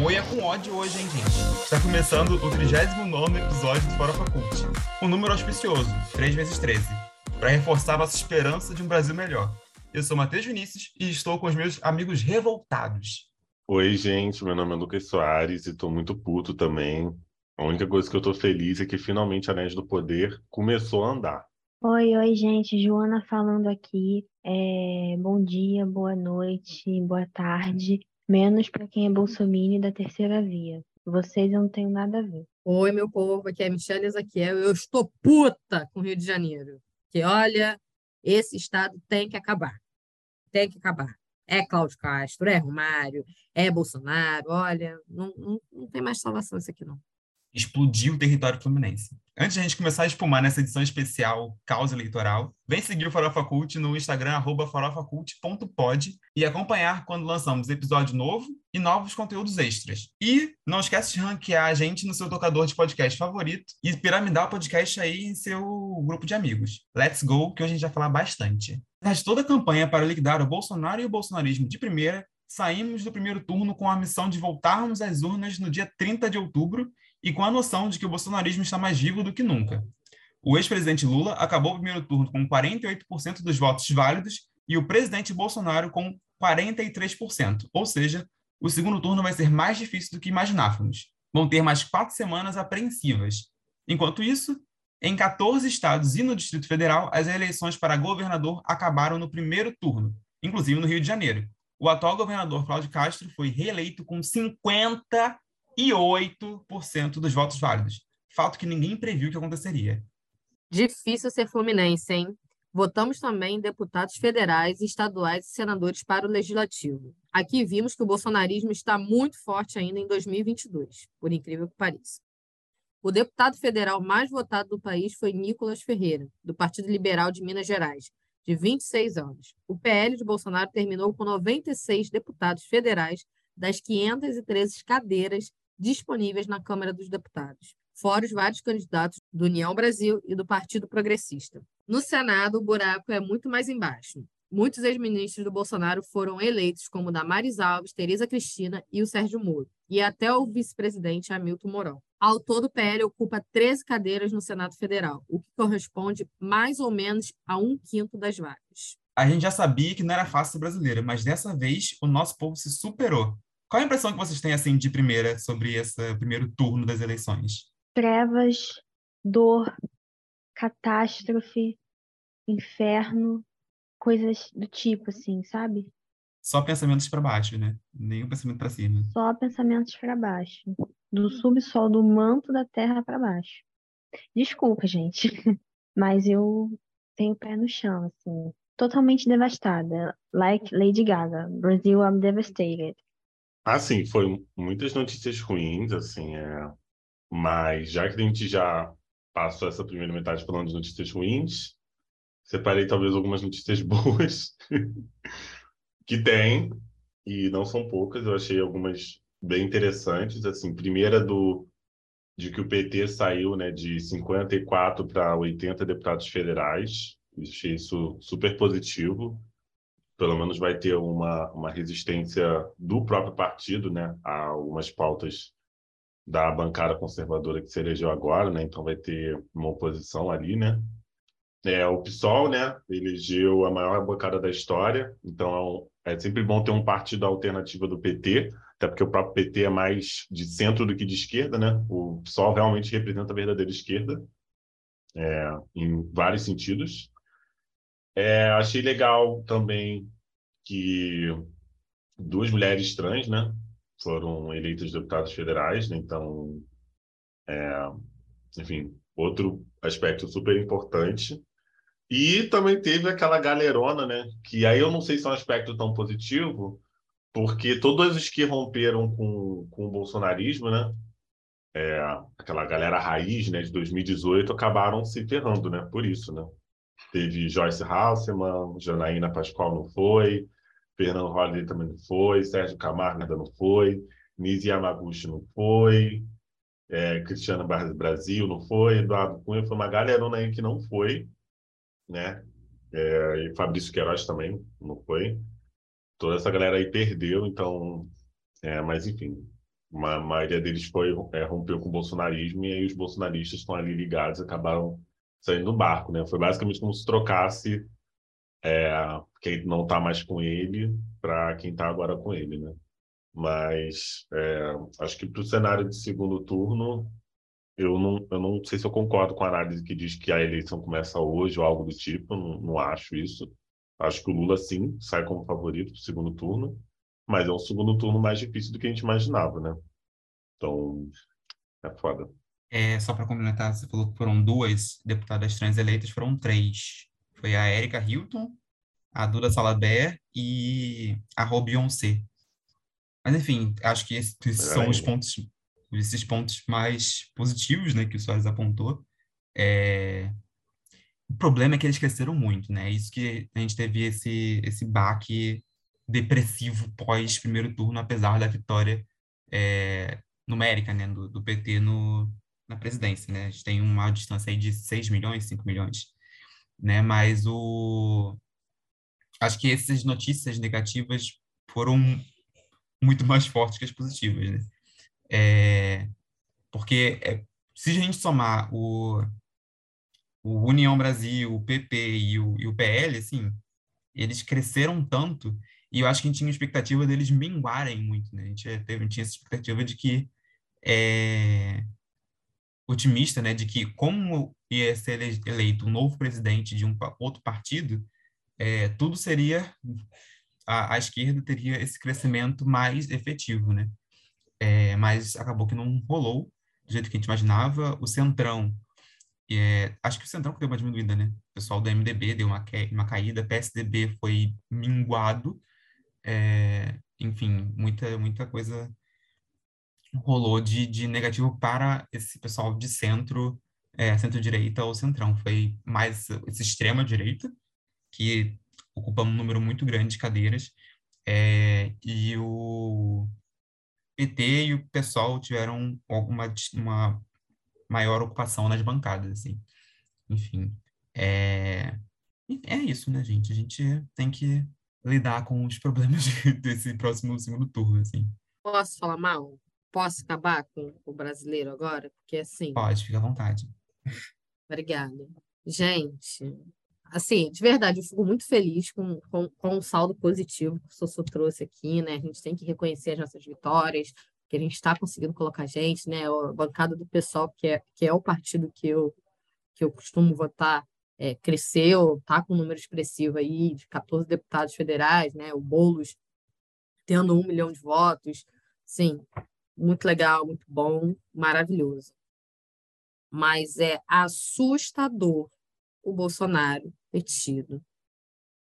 Meu oi é com ódio hoje, hein, gente? Está começando o 39 episódio do Fora Faculte. Um número auspicioso, 3 vezes 13, para reforçar nossa esperança de um Brasil melhor. Eu sou Matheus Vinícius e estou com os meus amigos revoltados. Oi, gente, meu nome é Lucas Soares e estou muito puto também. A única coisa que eu estou feliz é que finalmente a Anéis do Poder começou a andar. Oi, oi, gente. Joana falando aqui. É, bom dia, boa noite, boa tarde. Menos para quem é bolsominion da terceira via. Vocês eu não tenho nada a ver. Oi, meu povo, aqui é a Michelle Ezequiel. Eu estou puta com o Rio de Janeiro. Que olha, esse estado tem que acabar. Tem que acabar. É Cláudio Castro, é Romário, é Bolsonaro. Olha, não, não, não tem mais salvação isso aqui, não explodiu o território fluminense. Antes de a gente começar a espumar nessa edição especial Causa Eleitoral, vem seguir o Farofa Cult no Instagram, arroba farofacult.pod e acompanhar quando lançamos episódio novo e novos conteúdos extras. E não esquece de ranquear a gente no seu tocador de podcast favorito e piramidar o podcast aí em seu grupo de amigos. Let's go, que hoje a gente vai falar bastante. Mas toda a campanha para liquidar o Bolsonaro e o bolsonarismo de primeira, saímos do primeiro turno com a missão de voltarmos às urnas no dia 30 de outubro e com a noção de que o bolsonarismo está mais vivo do que nunca. O ex-presidente Lula acabou o primeiro turno com 48% dos votos válidos e o presidente Bolsonaro com 43%, ou seja, o segundo turno vai ser mais difícil do que imaginávamos. Vão ter mais quatro semanas apreensivas. Enquanto isso, em 14 estados e no Distrito Federal, as eleições para governador acabaram no primeiro turno, inclusive no Rio de Janeiro. O atual governador Cláudio Castro foi reeleito com 50 e 8% dos votos válidos. Fato que ninguém previu que aconteceria. Difícil ser fluminense, hein? Votamos também deputados federais, estaduais e senadores para o legislativo. Aqui vimos que o bolsonarismo está muito forte ainda em 2022, por incrível que pareça. O deputado federal mais votado do país foi Nicolas Ferreira, do Partido Liberal de Minas Gerais, de 26 anos. O PL de Bolsonaro terminou com 96 deputados federais das 513 cadeiras disponíveis na Câmara dos Deputados, fora os vários candidatos do União Brasil e do Partido Progressista. No Senado, o buraco é muito mais embaixo. Muitos ex-ministros do Bolsonaro foram eleitos, como Damares Alves, Tereza Cristina e o Sérgio Moro, e até o vice-presidente Hamilton Mourão. Ao todo, o PL ocupa 13 cadeiras no Senado Federal, o que corresponde mais ou menos a um quinto das vagas. A gente já sabia que não era fácil ser brasileira, mas dessa vez o nosso povo se superou. Qual a impressão que vocês têm, assim, de primeira sobre esse primeiro turno das eleições? Trevas, dor, catástrofe, inferno, coisas do tipo, assim, sabe? Só pensamentos para baixo, né? Nenhum pensamento para cima. Só pensamentos para baixo. Do subsolo, do manto da terra para baixo. Desculpa, gente, mas eu tenho o pé no chão, assim. Totalmente devastada. Like Lady Gaga. Brazil, I'm devastated. Assim, foi muitas notícias ruins, assim, é... mas já que a gente já passou essa primeira metade falando de notícias ruins, separei talvez algumas notícias boas que tem, e não são poucas, eu achei algumas bem interessantes, assim, primeira do de que o PT saiu, né, de 54 para 80 deputados federais, achei isso super positivo, pelo menos vai ter uma, uma resistência do próprio partido né, a algumas pautas da bancada conservadora que se elegeu agora, né? Então vai ter uma oposição ali, né? É, o PSOL, né, elegeu a maior bancada da história, então é sempre bom ter um partido alternativo do PT, até porque o próprio PT é mais de centro do que de esquerda, né? O PSOL realmente representa a verdadeira esquerda, é, em vários sentidos. É, achei legal também que duas mulheres trans, né, foram eleitas deputadas federais, né, então, é, enfim, outro aspecto super importante. E também teve aquela galerona, né, que aí eu não sei se é um aspecto tão positivo, porque todos os que romperam com, com o bolsonarismo, né, é, aquela galera raiz, né, de 2018, acabaram se ferrando, né, por isso, né. Teve Joyce Hasselman, Janaína Pascoal não foi, Fernando Holliday também não foi, Sérgio Camargo ainda não foi, Nise Yamaguchi não foi, é, Cristiano Barros Brasil não foi, Eduardo Cunha foi uma galerona aí que não foi, né? É, e Fabrício Queiroz também não foi. Toda essa galera aí perdeu, então, é, mas enfim, a maioria deles foi é, rompeu com o bolsonarismo e aí os bolsonaristas estão ali ligados acabaram saindo do barco, né? Foi basicamente como se trocasse é, quem não está mais com ele para quem está agora com ele, né? Mas é, acho que para o cenário de segundo turno, eu não, eu não sei se eu concordo com a análise que diz que a eleição começa hoje ou algo do tipo, não, não acho isso. Acho que o Lula, sim, sai como favorito para o segundo turno, mas é um segundo turno mais difícil do que a gente imaginava, né? Então, é foda. É, só para complementar, você falou que foram duas deputadas trans eleitas, foram três. Foi a Erika Hilton, a Duda Salaber e a Rô Beyoncé. Mas, enfim, acho que esses são os pontos, esses pontos mais positivos né, que o Soares apontou. É... O problema é que eles cresceram muito, né? Isso que a gente teve esse, esse baque depressivo pós primeiro turno, apesar da vitória é, numérica né, do, do PT no, na presidência, né? A gente tem uma distância aí de 6 milhões, 5 milhões, né? Mas o... Acho que essas notícias negativas foram muito mais fortes que as positivas, né? É, porque é, se a gente somar o, o União Brasil, o PP e o, e o PL, assim, eles cresceram tanto e eu acho que a gente tinha expectativa deles minguarem muito, né? A gente teve, tinha essa expectativa de que é, otimista, né, de que como ia ser eleito um novo presidente de um outro partido, é, tudo seria a, a, esquerda teria esse crescimento mais efetivo, né? É, mas acabou que não rolou do jeito que a gente imaginava. O Centrão, é, acho que o Centrão deu uma diminuída, né? O pessoal do MDB deu uma, uma caída, PSDB foi minguado, é, enfim, muita, muita coisa rolou de, de negativo para esse pessoal de centro, é, centro-direita ou centrão. Foi mais esse extrema-direita, que ocupa um número muito grande de cadeiras, é, e o PT e o PSOL tiveram alguma uma maior ocupação nas bancadas, assim. Enfim, é, é isso, né, gente? A gente tem que lidar com os problemas desse próximo segundo turno, assim. Posso falar mal? Posso acabar com o brasileiro agora? Porque assim. Pode, fica à vontade. Obrigada. Gente, assim, de verdade, eu fico muito feliz com, com, com o saldo positivo que o Sossô trouxe aqui, né? A gente tem que reconhecer as nossas vitórias, que a gente está conseguindo colocar gente, né? A bancada do pessoal, que é, que é o partido que eu, que eu costumo votar, é, cresceu, está com um número expressivo aí de 14 deputados federais, né? O Boulos tendo um milhão de votos. Sim, muito legal, muito bom, maravilhoso. Mas é assustador o Bolsonaro ter tido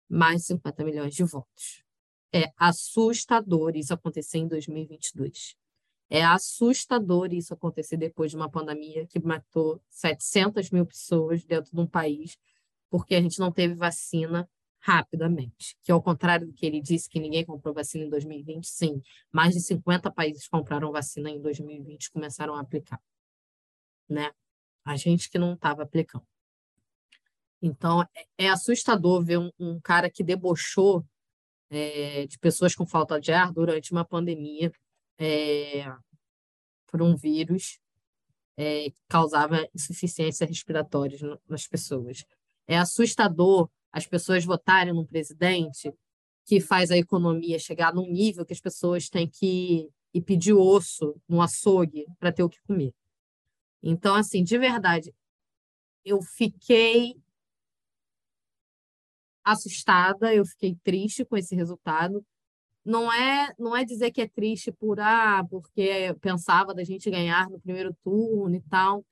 mais de 50 milhões de votos. É assustador isso acontecer em 2022. É assustador isso acontecer depois de uma pandemia que matou 700 mil pessoas dentro de um país, porque a gente não teve vacina rapidamente. Que ao contrário do que ele disse que ninguém comprou vacina em 2020, sim, mais de 50 países compraram vacina em 2020 e começaram a aplicar, né? A gente que não estava aplicando. Então, é, é assustador ver um, um cara que debochou é, de pessoas com falta de ar durante uma pandemia é, por um vírus é, que causava insuficiência respiratória nas pessoas. É assustador as pessoas votarem num presidente que faz a economia chegar num nível que as pessoas têm que ir pedir osso no açougue para ter o que comer. Então, assim, de verdade, eu fiquei assustada, eu fiquei triste com esse resultado. Não é, não é dizer que é triste por ah, porque pensava da gente ganhar no primeiro turno e tal.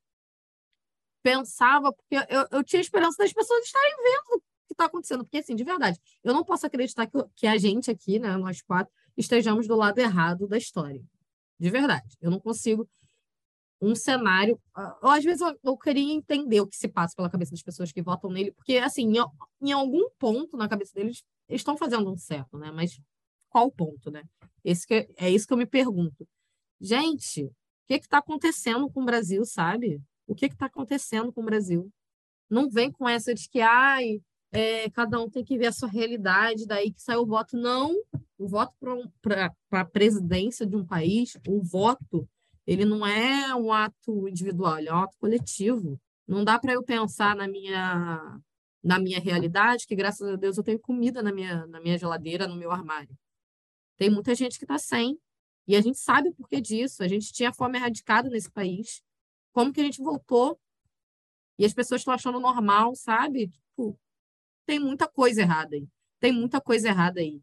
Pensava porque eu, eu tinha esperança das pessoas estarem vendo está acontecendo. Porque, assim, de verdade, eu não posso acreditar que, que a gente aqui, né, nós quatro, estejamos do lado errado da história. De verdade. Eu não consigo um cenário. Ou, às vezes eu, eu, queria entender o que se passa pela cabeça das pessoas que votam nele, porque, assim, em, em algum ponto na cabeça deles, eles estão fazendo um certo, né? Mas qual ponto, né? Esse que, é isso que eu me pergunto. Gente, o que está acontecendo com o Brasil, sabe? O que está acontecendo com o Brasil? Não vem com essa de que, ai, é, cada um tem que ver a sua realidade, daí que saiu o voto. Não, o voto para a presidência de um país, o voto, ele não é um ato individual, ele é um ato coletivo. Não dá para eu pensar na minha na minha realidade, que graças a Deus eu tenho comida na minha, na minha geladeira, no meu armário. Tem muita gente que está sem, e a gente sabe o porquê disso. A gente tinha fome erradicada nesse país. Como que a gente voltou? E as pessoas estão achando normal, sabe? Tipo, tem muita coisa errada aí. Tem muita coisa errada aí.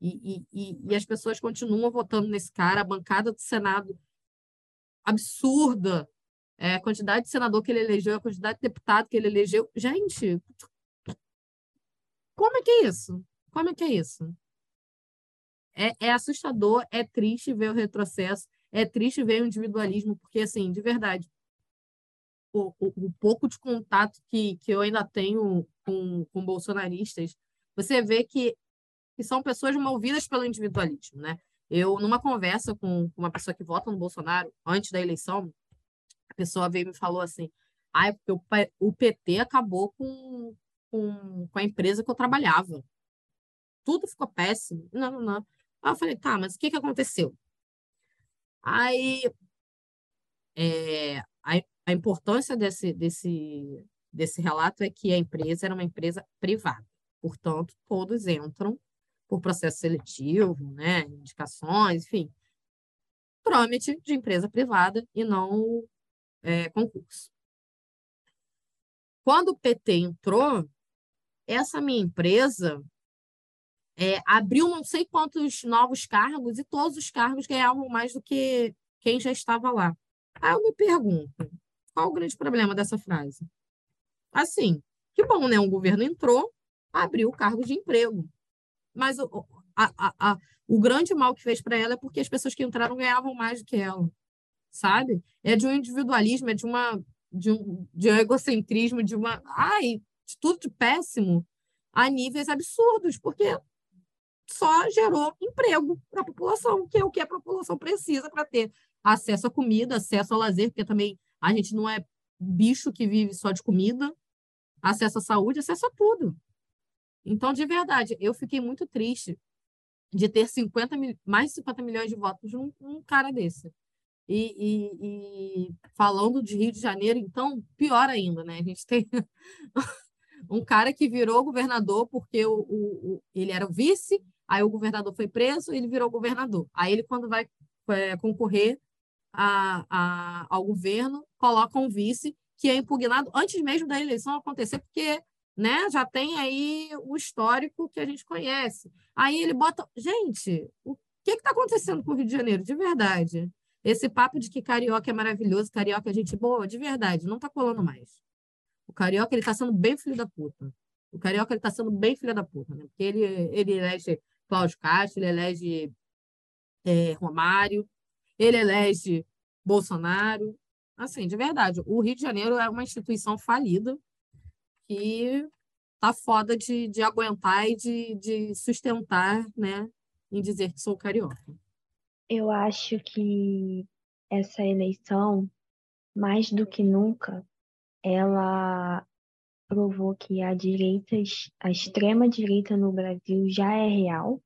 E, e, e, as pessoas continuam votando nesse cara, a bancada do Senado absurda, é, a quantidade de senador que ele elegeu, a quantidade de deputado que ele elegeu. Gente, como é que é isso? Como é que é isso? É, é assustador, é triste ver o retrocesso, é triste ver o individualismo, porque, assim, de verdade, o, o, o pouco de contato que, que eu ainda tenho com, com bolsonaristas, você vê que que são pessoas movidas pelo individualismo, né? Eu, numa conversa com uma pessoa que vota no Bolsonaro, antes da eleição, a pessoa veio e me falou assim, ah, porque o PT acabou com, com, com a empresa que eu trabalhava. Tudo ficou péssimo. Não, não, não. Aí eu falei, tá, mas o que, que aconteceu? Aí, é, a, a importância desse, desse, desse relato é que a empresa era uma empresa privada. Portanto, todos entram por processo seletivo, né, indicações, enfim, trâmite de empresa privada e não é, concurso. Quando o PT entrou, essa minha empresa é, abriu não sei quantos novos cargos e todos os cargos ganhavam mais do que quem já estava lá. Aí eu me pergunto, qual o grande problema dessa frase? Assim, que bom, né? Um governo entrou, abriu cargos de emprego. Mas o, a, a, a, o grande mal que fez para ela é porque as pessoas que entraram ganhavam mais do que ela, sabe? É de um individualismo, é de uma de um, de um egocentrismo, de uma ai, de tudo de péssimo a níveis absurdos, porque só gerou emprego para a população, que é o que a população precisa para ter acesso à comida, acesso ao lazer, porque também a gente não é bicho que vive só de comida, acesso à saúde, acesso a tudo. Então, de verdade, eu fiquei muito triste de ter 50 mil, mais de 50 milhões de votos num, num cara desse. E, e, e, falando de Rio de Janeiro, então, pior ainda, né? A gente tem um cara que virou governador porque o, o, o, ele era o vice, aí o governador foi preso, ele virou governador. Aí ele, quando vai é, concorrer a, a, ao governo, coloca um vice que é impugnado antes mesmo da eleição acontecer, porque né? Já tem aí o histórico que a gente conhece. Aí ele bota. Gente, o que está acontecendo com o Rio de Janeiro, de verdade? Esse papo de que carioca é maravilhoso, carioca é gente boa, de verdade, não está colando mais. O carioca ele está sendo bem filho da puta. O carioca ele está sendo bem filho da puta, né? Porque ele, ele elege Cláudio Castro, ele elege é, Romário, ele elege Bolsonaro. Assim, de verdade, o Rio de Janeiro é uma instituição falida que tá foda de, de aguentar e de, de sustentar, né, em dizer que sou carioca. Eu acho que essa eleição, mais do que nunca, ela provou que a direita, a extrema direita no Brasil já é real.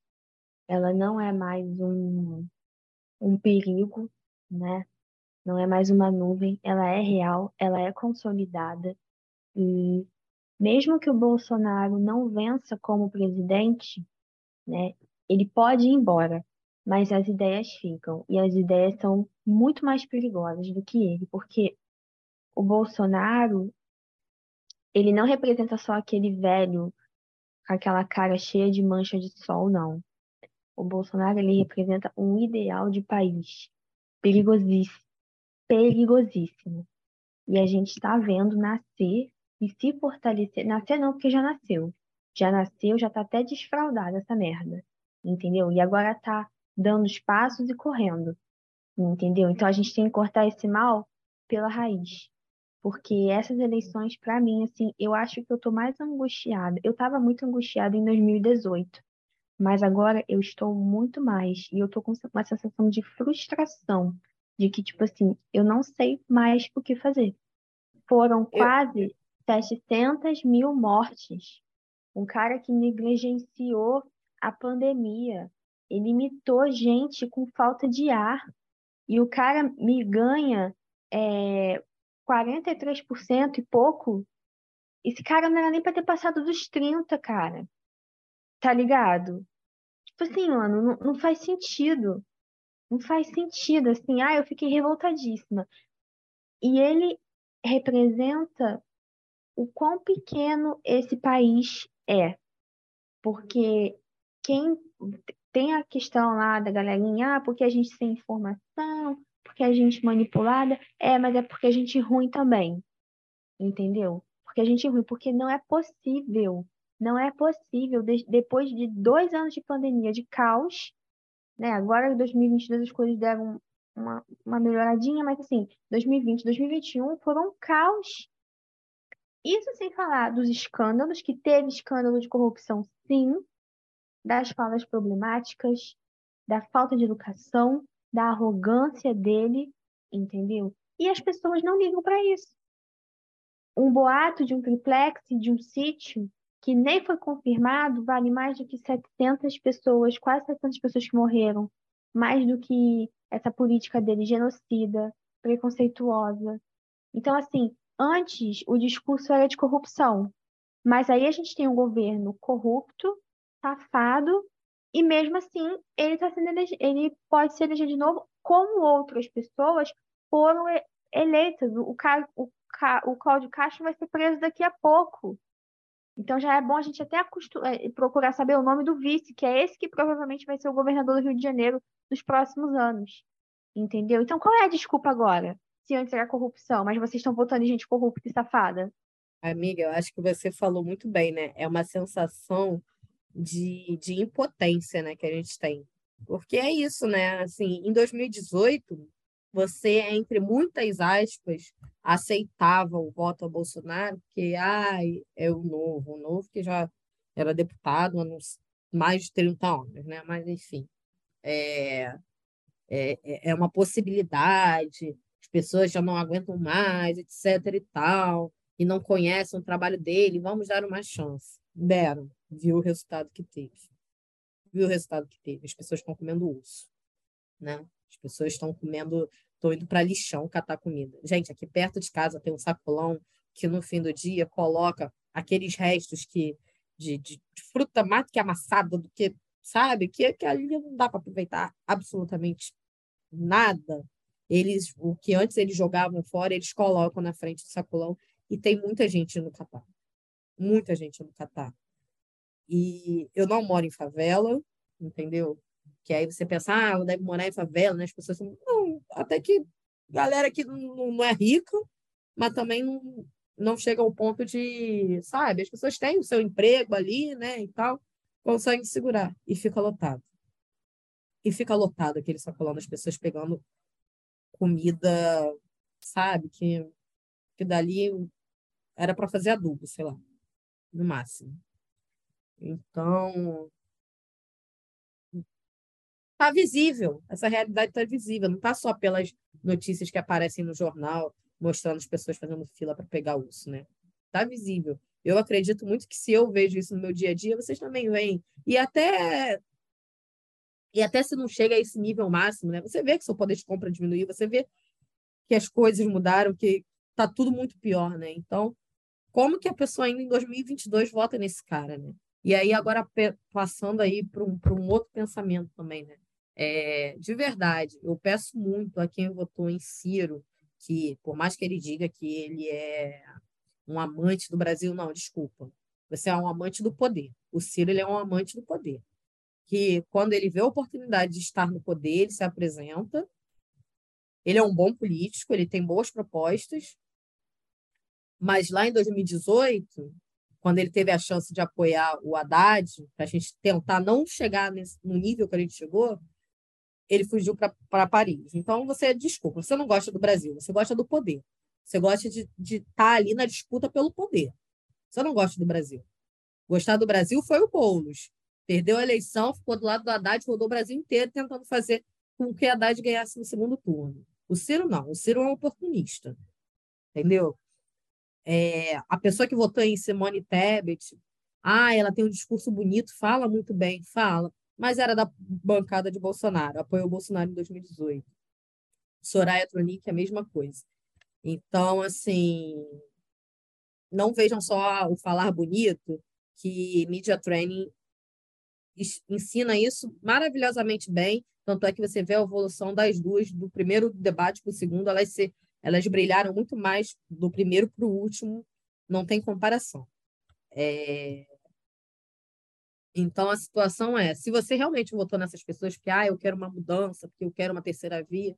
Ela não é mais um, um perigo, né? Não é mais uma nuvem, ela é real, ela é consolidada e mesmo que o Bolsonaro não vença como presidente, né, ele pode ir embora, mas as ideias ficam. E as ideias são muito mais perigosas do que ele, porque o Bolsonaro, ele não representa só aquele velho com aquela cara cheia de mancha de sol, não. O Bolsonaro, ele representa um ideal de país perigosíssimo, perigosíssimo. E a gente está vendo nascer e se fortalecer. Nascer não, porque já nasceu. Já nasceu, já tá até desfraldada essa merda. Entendeu? E agora tá dando os passos e correndo. Entendeu? Então a gente tem que cortar esse mal pela raiz. Porque essas eleições, para mim, assim, eu acho que eu tô mais angustiada. Eu tava muito angustiada em 2018. Mas agora eu estou muito mais. E eu tô com uma sensação de frustração. De que, tipo assim, eu não sei mais o que fazer. Foram quase 700 mil mortes. Um cara que negligenciou a pandemia, Ele imitou gente com falta de ar. E o cara me ganha é, 43% e pouco. Esse cara não era nem para ter passado dos 30, cara. Tá ligado? Tipo assim, mano, não, não faz sentido. Não faz sentido, assim. Ah, eu fiquei revoltadíssima. E ele representa o quão pequeno esse país é. Porque quem tem a questão lá da galerinha, ah, porque a gente tem informação, porque a gente manipulada, é, mas é porque a gente ruim também. Entendeu? Porque a gente é ruim, porque não é possível, não é possível, de, depois de dois anos de pandemia, de caos, né? Agora em 2022 as coisas deram uma, uma melhoradinha, mas assim, 2020, 2021 foram um caos. Isso sem falar dos escândalos, que teve escândalo de corrupção, sim, das falas problemáticas, da falta de educação, da arrogância dele, entendeu? E as pessoas não ligam para isso. Um boato de um triplex, de um sítio, que nem foi confirmado, vale mais do que 700 pessoas, quase 700 pessoas que morreram, mais do que essa política dele genocida, preconceituosa. Então, assim, antes o discurso era de corrupção, mas aí a gente tem um governo corrupto, safado, e mesmo assim ele tá sendo elege... ele pode ser elegido de novo, como outras pessoas foram eleitas. O, Ca... o, Ca... o Cláudio Castro vai ser preso daqui a pouco. Então já é bom a gente até. É, procurar saber o nome do vice, que é esse que provavelmente vai ser o governador do Rio de Janeiro nos próximos anos. Entendeu? Então qual é a desculpa agora? Se antes era corrupção, mas vocês estão votando em gente corrupta e safada. Amiga, eu acho que você falou muito bem, né? É uma sensação de, de impotência né, que a gente tem. Porque é isso, né? Assim, em 2018, você, entre muitas aspas, aceitava o voto a Bolsonaro, porque ai, é o novo, o novo que já era deputado há mais de 30 anos, né? Mas, enfim, é, é, é, é uma possibilidade, as pessoas já não aguentam mais, etc. e tal, e não conhecem o trabalho dele, vamos dar uma chance. Deram viu o resultado que teve. Viu o resultado que teve. As pessoas estão comendo urso, né? As pessoas estão comendo, estão indo para lixão catar comida. Gente, aqui perto de casa tem um sacolão que no fim do dia coloca aqueles restos que de, de, de fruta mais que amassada do que, sabe? Que, que ali não dá para aproveitar absolutamente nada. Eles, o que antes eles jogavam fora, eles colocam na frente do sacolão e tem muita gente no catar. Muita gente no catar. E eu não moro em favela, entendeu? Que aí você pensa, ah, deve morar em favela, né? As pessoas são. Não, até que galera que não, não é rica, mas também não, não chega ao ponto de, sabe? As pessoas têm o seu emprego ali, né? E tal, conseguem segurar. E fica lotado. E fica lotado aquele sacolão das pessoas pegando comida, sabe? Que, que dali era para fazer adubo, sei lá, no máximo. Então, está visível, essa realidade está visível, não está só pelas notícias que aparecem no jornal, mostrando as pessoas fazendo fila para pegar urso, né? Está visível. Eu acredito muito que se eu vejo isso no meu dia a dia, vocês também veem. E até e até se não chega a esse nível máximo, né? Você vê que seu poder de compra diminuiu, você vê que as coisas mudaram, que está tudo muito pior, né? Então, como que a pessoa ainda em 2022 vota nesse cara, né? E aí, agora, passando aí para um, um outro pensamento também, né? É, de verdade, eu peço muito a quem votou em Ciro, que, por mais que ele diga que ele é um amante do Brasil, não, desculpa. Você é um amante do poder. O Ciro ele é um amante do poder. Que quando ele vê a oportunidade de estar no poder, ele se apresenta. Ele é um bom político, ele tem boas propostas. Mas lá em 2018, quando ele teve a chance de apoiar o Haddad, para a gente tentar não chegar nesse, no nível que a gente chegou, ele fugiu para Paris. Então, você, desculpa, você não gosta do Brasil, você gosta do poder. Você gosta de estar tá ali na disputa pelo poder. Você não gosta do Brasil. Gostar do Brasil foi o Boulos. Perdeu a eleição, ficou do lado do Haddad, rodou o Brasil inteiro tentando fazer com que Haddad ganhasse no segundo turno. O Ciro não. O Ciro é um oportunista. Entendeu? É, a pessoa que votou em Simone Tebet, ah, ela tem um discurso bonito, fala muito bem, fala. Mas era da bancada de Bolsonaro, apoiou Bolsonaro em 2018. Soraya Tronic, a mesma coisa. Então, assim, não vejam só o falar bonito, que Media Training ensina isso maravilhosamente bem, tanto é que você vê a evolução das duas, do primeiro debate para o segundo, elas, se, elas brilharam muito mais do primeiro para o último, não tem comparação. É... Então, a situação é, se você realmente votou nessas pessoas que, ah, eu quero uma mudança, porque eu quero uma terceira via,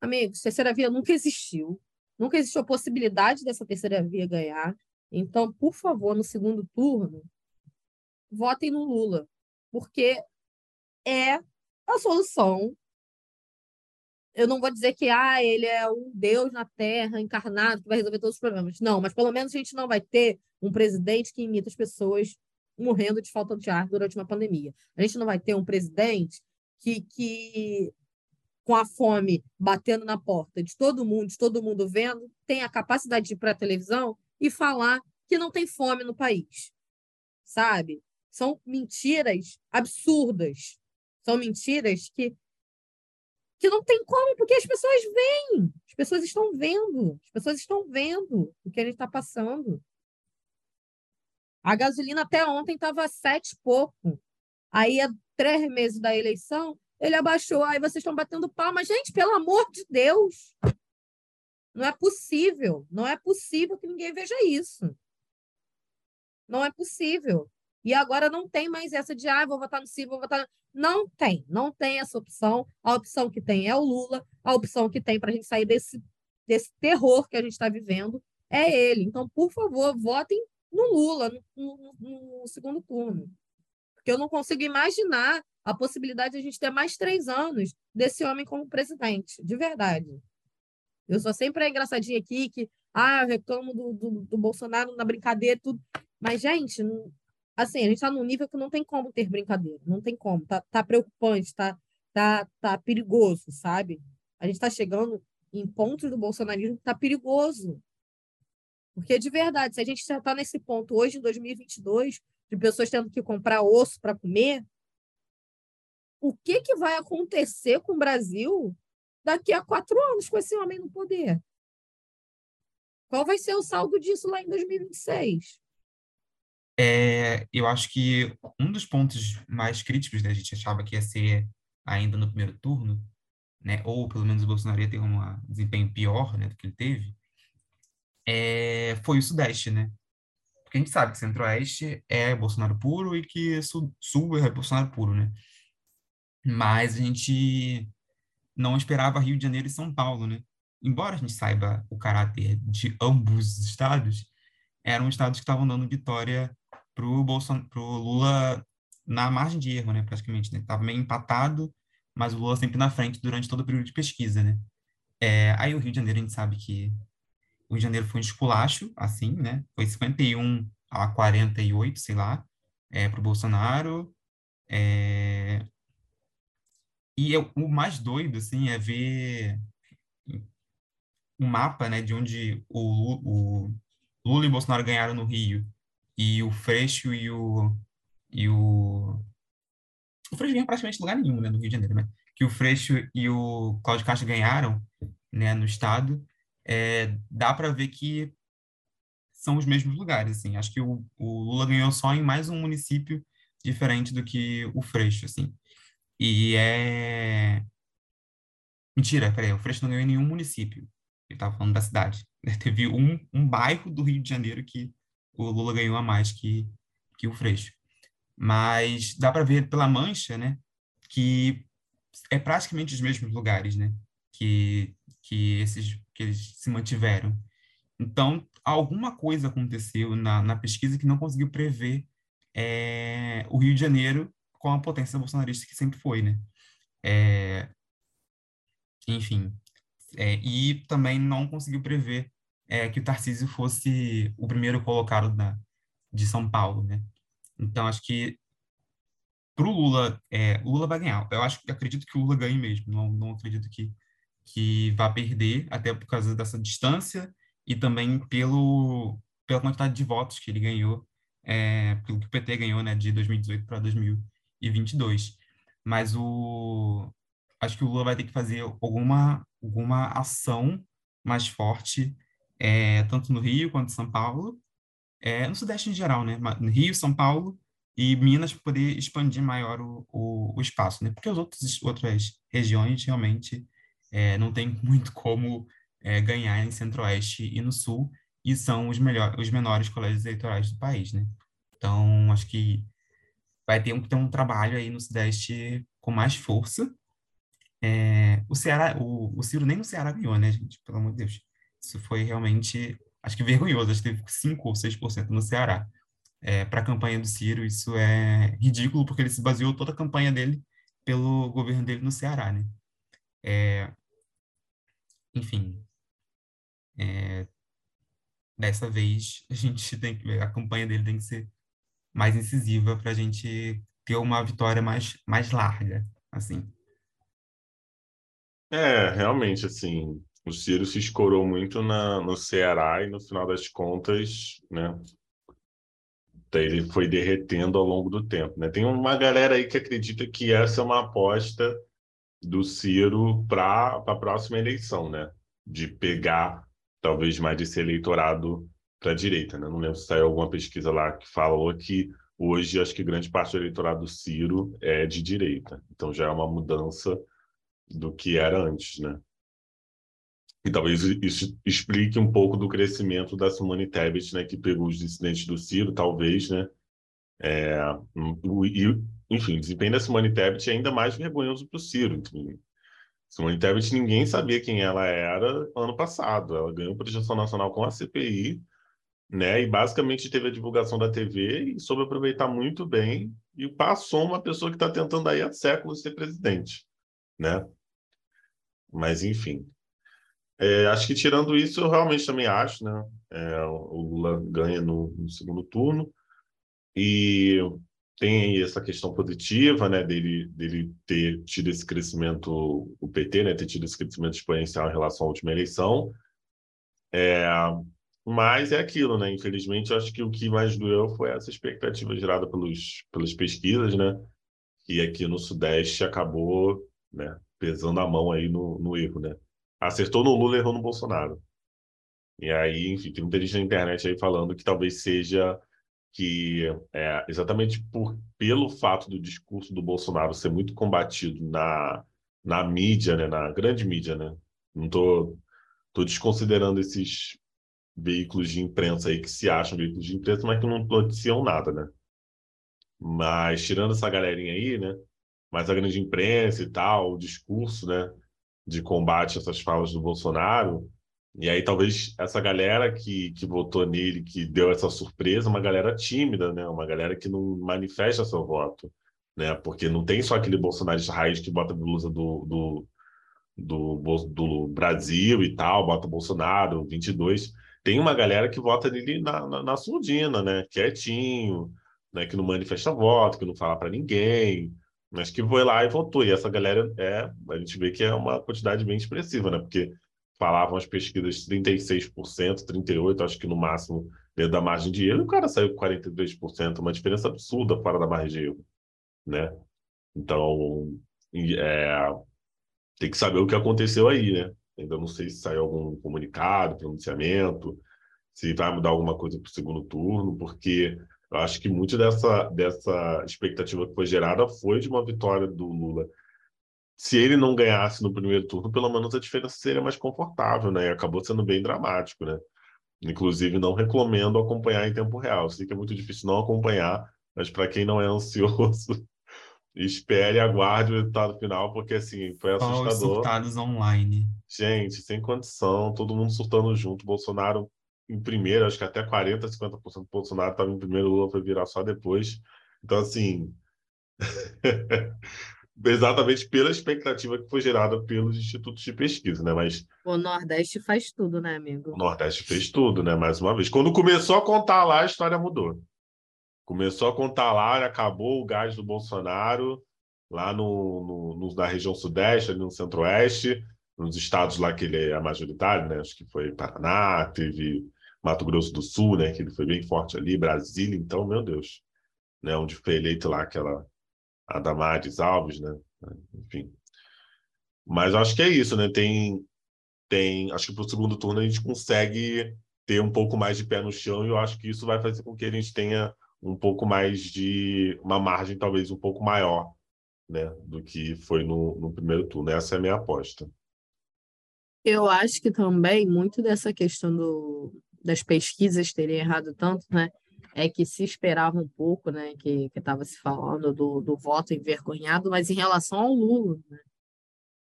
amigos, terceira via nunca existiu, nunca existiu a possibilidade dessa terceira via ganhar, então, por favor, no segundo turno, votem no Lula, porque é a solução. Eu não vou dizer que ah, ele é um Deus na Terra encarnado que vai resolver todos os problemas. Não, mas pelo menos a gente não vai ter um presidente que imita as pessoas morrendo de falta de ar durante uma pandemia. A gente não vai ter um presidente que, que com a fome batendo na porta de todo mundo, de todo mundo vendo, tem a capacidade de ir para a televisão e falar que não tem fome no país. Sabe? São mentiras absurdas. São mentiras que que não tem como, porque as pessoas veem, as pessoas estão vendo, as pessoas estão vendo o que a gente está passando. A gasolina até ontem estava sete e pouco. Aí, há três meses da eleição, ele abaixou. Aí vocês estão batendo palma. Gente, pelo amor de Deus! Não é possível. Não é possível que ninguém veja isso. Não é possível. E agora não tem mais essa de, ah, vou votar no Ciro, vou votar. Não tem, não tem essa opção. A opção que tem é o Lula, a opção que tem para a gente sair desse, desse terror que a gente está vivendo é ele. Então, por favor, votem no Lula no, no, no, segundo turno. Porque eu não consigo imaginar a possibilidade de a gente ter mais três anos desse homem como presidente, de verdade. Eu sou sempre a engraçadinha aqui que, ah, eu reclamo do, do, do Bolsonaro na brincadeira tudo. Mas, gente, assim, a gente está num nível que não tem como ter brincadeira, não tem como, tá, tá preocupante, tá, tá, tá perigoso, sabe? A gente está chegando em pontos do bolsonarismo que tá perigoso. Porque, de verdade, se a gente já está nesse ponto hoje, em 2022, de pessoas tendo que comprar osso para comer, o que, que vai acontecer com o Brasil daqui a quatro anos com esse homem no poder? Qual vai ser o saldo disso lá em 2026? É, eu acho que um dos pontos mais críticos, né, a gente achava que ia ser ainda no primeiro turno, né, ou pelo menos o Bolsonaro ia ter um desempenho pior né, do que ele teve, é, foi o Sudeste, né? Porque a gente sabe que Centro-Oeste é Bolsonaro puro e que Sul, Sul é Bolsonaro puro, né? Mas a gente não esperava Rio de Janeiro e São Paulo, né? Embora a gente saiba o caráter de ambos os estados, eram estados que estavam dando vitória para o Lula na margem de erro, né? Praticamente, né? Estava meio empatado, mas o Lula sempre na frente durante todo o período de pesquisa, né? É, aí o Rio de Janeiro a gente sabe que Rio de Janeiro foi um esculacho, assim, né? Foi 51 a 48, sei lá, é, para o Bolsonaro. É... E eu, o mais doido, assim, é ver o mapa, né, de onde o, o Lula e Bolsonaro ganharam no Rio e o Freixo e o e o o Freixo ganhou praticamente lugar nenhum, né, no Rio de Janeiro, né? Que o Freixo e o Cláudio Castro ganharam, né, no estado, é, dá para ver que são os mesmos lugares, assim. Acho que o, o, Lula ganhou só em mais um município diferente do que o Freixo, assim. E é... Mentira, peraí, o Freixo não ganhou em nenhum município. Ele estava falando da cidade. Teve um, um bairro do Rio de Janeiro que o Lula ganhou a mais que, que o Freixo. Mas dá para ver pela mancha, né, que é praticamente os mesmos lugares, né, que, que esses que eles se mantiveram. Então, alguma coisa aconteceu na, na pesquisa que não conseguiu prever é, o Rio de Janeiro com a potência bolsonarista que sempre foi, né? É, enfim, é, e também não conseguiu prever que o Tarcísio fosse o primeiro colocado na, de São Paulo, né? Então, acho que para o Lula, é, Lula vai ganhar. Eu acho, acredito que o Lula ganhe mesmo. Não, não acredito que que vá perder, até por causa dessa distância e também pelo, pela quantidade de votos que ele ganhou, é, pelo que o PT ganhou né, de 2018 para 2022. 2022. Mas o acho que o Lula vai ter que fazer alguma alguma ação mais forte, é, tanto no Rio quanto em São Paulo, é, no Sudeste em geral, né? No Rio, São Paulo e Minas para poder expandir maior o, o, o, espaço, né? Porque as outras, outras regiões realmente é, não tem muito como é, ganhar em Centro-Oeste e no Sul, e são os, melhor, os menores colégios eleitorais do país, né? Então, acho que vai ter um, ter um trabalho aí no Sudeste com mais força. É, o Ceará, o, o Ciro nem no Ceará ganhou, né, gente? Pelo amor de Deus. Isso foi realmente, acho que vergonhoso. Acho que teve 5 ou 6% no Ceará é, para a campanha do Ciro, isso é ridículo, porque ele se baseou toda a campanha dele pelo governo dele no Ceará, né? É, enfim, é, dessa vez a gente tem que a campanha dele tem que ser mais incisiva para a gente ter uma vitória mais mais larga, assim. É, realmente, assim, o Ciro se escorou muito na, no Ceará e no final das contas, né, ele foi derretendo ao longo do tempo. Né? Tem uma galera aí que acredita que essa é uma aposta do Ciro para a próxima eleição, né? De pegar talvez mais desse eleitorado para a direita. Né? Não lembro se saiu alguma pesquisa lá que falou que hoje acho que grande parte do eleitorado do Ciro é de direita. Então já é uma mudança do que era antes, né? E talvez isso explique um pouco do crescimento da Simone Tebet, né, que pegou os dissidentes do Ciro, talvez, né? É, e, enfim, o desempenho da Simone Tebet é ainda mais vergonhoso para o Ciro. Simone Tebet, ninguém sabia quem ela era ano passado. Ela ganhou projeção nacional com a CPI, né? E basicamente teve a divulgação da TV e soube aproveitar muito bem e passou uma pessoa que está tentando aí há séculos ser presidente, né? Mas enfim, é, acho que tirando isso, eu realmente também acho, né? É, o Lula ganha no, no, segundo turno e tem essa questão positiva, né? Dele, dele ter tido esse crescimento, o PT, né? Ter tido esse crescimento exponencial em relação à última eleição. É, mas é aquilo, né? Infelizmente, acho que o que mais doeu foi essa expectativa gerada pelos, pelas pesquisas, né? E aqui no Sudeste acabou, né? Pesando a mão aí no, no erro, né? acertou no Lula, errou no Bolsonaro. E aí, enfim, tem muita gente na internet aí falando que talvez seja que é, exatamente por pelo fato do discurso do Bolsonaro ser muito combatido na, na mídia, né, na grande mídia, né? Não tô, tô desconsiderando esses veículos de imprensa aí que se acham veículos de imprensa, mas que não noticiam nada, né? Mas tirando essa galerinha aí, né? Mas a grande imprensa e tal, o discurso, né? de combate a essas falas do Bolsonaro. E aí talvez essa galera que, que votou nele, que deu essa surpresa, uma galera tímida, né? Uma galera que não manifesta seu voto, né? Porque não tem só aquele bolsonarista raiz que bota a blusa do, do, do, do Brasil e tal, bota Bolsonaro, 22. Tem uma galera que vota nele na, na, na surdina, né? Quietinho, né? Que não manifesta voto, que não fala para ninguém, mas que foi lá e votou. E essa galera é, a gente vê que é uma quantidade bem expressiva, né? Porque falavam as pesquisas 36%, 38%, acho que no máximo da margem de erro, e o cara saiu com 43%, uma diferença absurda fora da margem de erro, né? Então, é, tem que saber o que aconteceu aí, né? Ainda não sei se saiu algum comunicado, pronunciamento, se vai mudar alguma coisa para o segundo turno, porque eu acho que muito dessa, dessa expectativa que foi gerada foi de uma vitória do Lula. Se ele não ganhasse no primeiro turno, pelo menos a diferença seria mais confortável, né? E acabou sendo bem dramático, né? Inclusive, não recomendo acompanhar em tempo real. Sei que é muito difícil não acompanhar, mas para quem não é ansioso, espere e aguarde o resultado final, porque assim, foi assustador. Os surtados online. Gente, sem condição, todo mundo surtando junto. Bolsonaro em primeiro, acho que até 40%, 50% do Bolsonaro estava em primeiro, Lula foi virar só depois. Então, assim, exatamente pela expectativa que foi gerada pelos institutos de pesquisa, né? Mas o Nordeste faz tudo, né, amigo? O Nordeste fez tudo, né? Mais uma vez. Quando começou a contar lá, a história mudou. Começou a contar lá, acabou o gás do Bolsonaro lá no, no, no na região Sudeste, ali no Centro-Oeste, nos estados lá que ele é majoritário, né? Acho que foi Paraná, teve Mato Grosso do Sul, né? Que ele foi bem forte ali, Brasília, então, meu Deus, né? Onde foi eleito lá aquela a Damares Alves, né? Enfim. Mas acho que é isso, né? Tem, tem, acho que para o segundo turno a gente consegue ter um pouco mais de pé no chão e eu acho que isso vai fazer com que a gente tenha um pouco mais de uma margem talvez um pouco maior, né, do que foi no, no primeiro turno. Essa é a minha aposta. Eu acho que também muito dessa questão do, das pesquisas terem errado tanto, né, é que se esperava um pouco, né, que estava se falando do, do voto envergonhado, mas em relação ao Lula, né?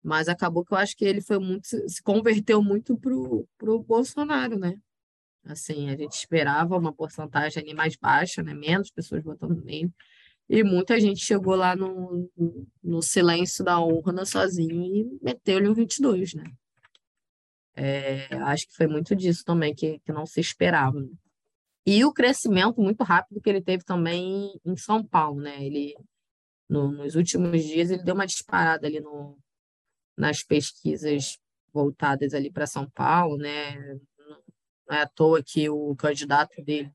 Mas acabou que eu acho que ele foi muito, se converteu muito pro, pro Bolsonaro, né? Assim, a gente esperava uma porcentagem ali mais baixa, né? Menos pessoas votando nele. E muita gente chegou lá no, no silêncio da urna sozinho e meteu-lhe um 22, né? É, acho que foi muito disso também que, que não se esperava. Né? E o crescimento muito rápido que ele teve também em São Paulo, né? Ele, no, nos últimos dias, ele deu uma disparada ali no, nas pesquisas voltadas ali para São Paulo, né? Não é à toa que o candidato dele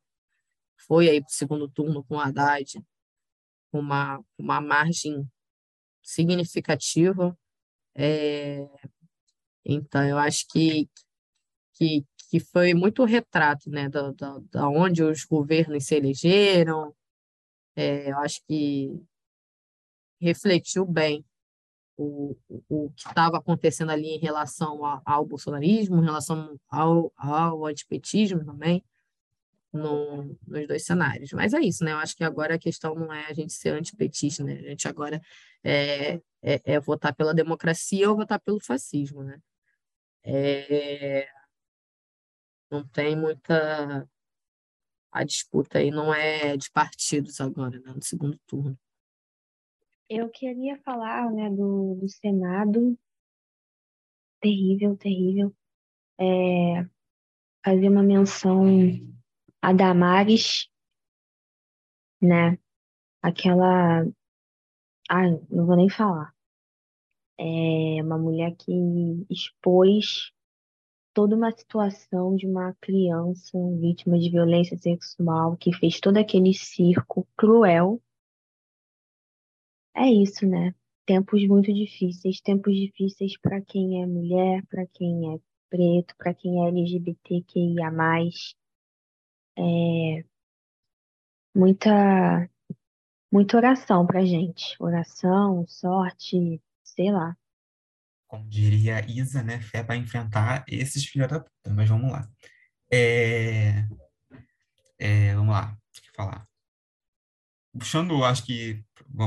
foi aí para o segundo turno com o Haddad, com uma, uma margem significativa. É, então, eu acho que, que, que foi muito retrato né, da, da, da onde os governos se elegeram. É, eu acho que refletiu bem o, o que estava acontecendo ali em relação ao, ao bolsonarismo, em relação ao, ao antipetismo também, no, nos dois cenários. Mas é isso, né? Eu acho que agora a questão não é a gente ser antipetista, né? A gente agora é, é, é votar pela democracia ou votar pelo fascismo, né? É, não tem muita... A disputa aí não é de partidos agora, né? No segundo turno. Eu queria falar, né, do, do Senado. Terrível, terrível. É, fazer uma menção a Damares, né? Aquela. Ah, não vou nem falar. É uma mulher que expôs toda uma situação de uma criança vítima de violência sexual, que fez todo aquele circo cruel é isso, né? Tempos muito difíceis, tempos difíceis para quem é mulher, para quem é preto, para quem é LGBTQIA+. É muita muita oração pra gente. Oração, sorte, sei lá. Como diria Isa, né? Fé para enfrentar esses filhos da puta. Mas vamos lá. É... É, vamos lá. O que falar? puxando, acho que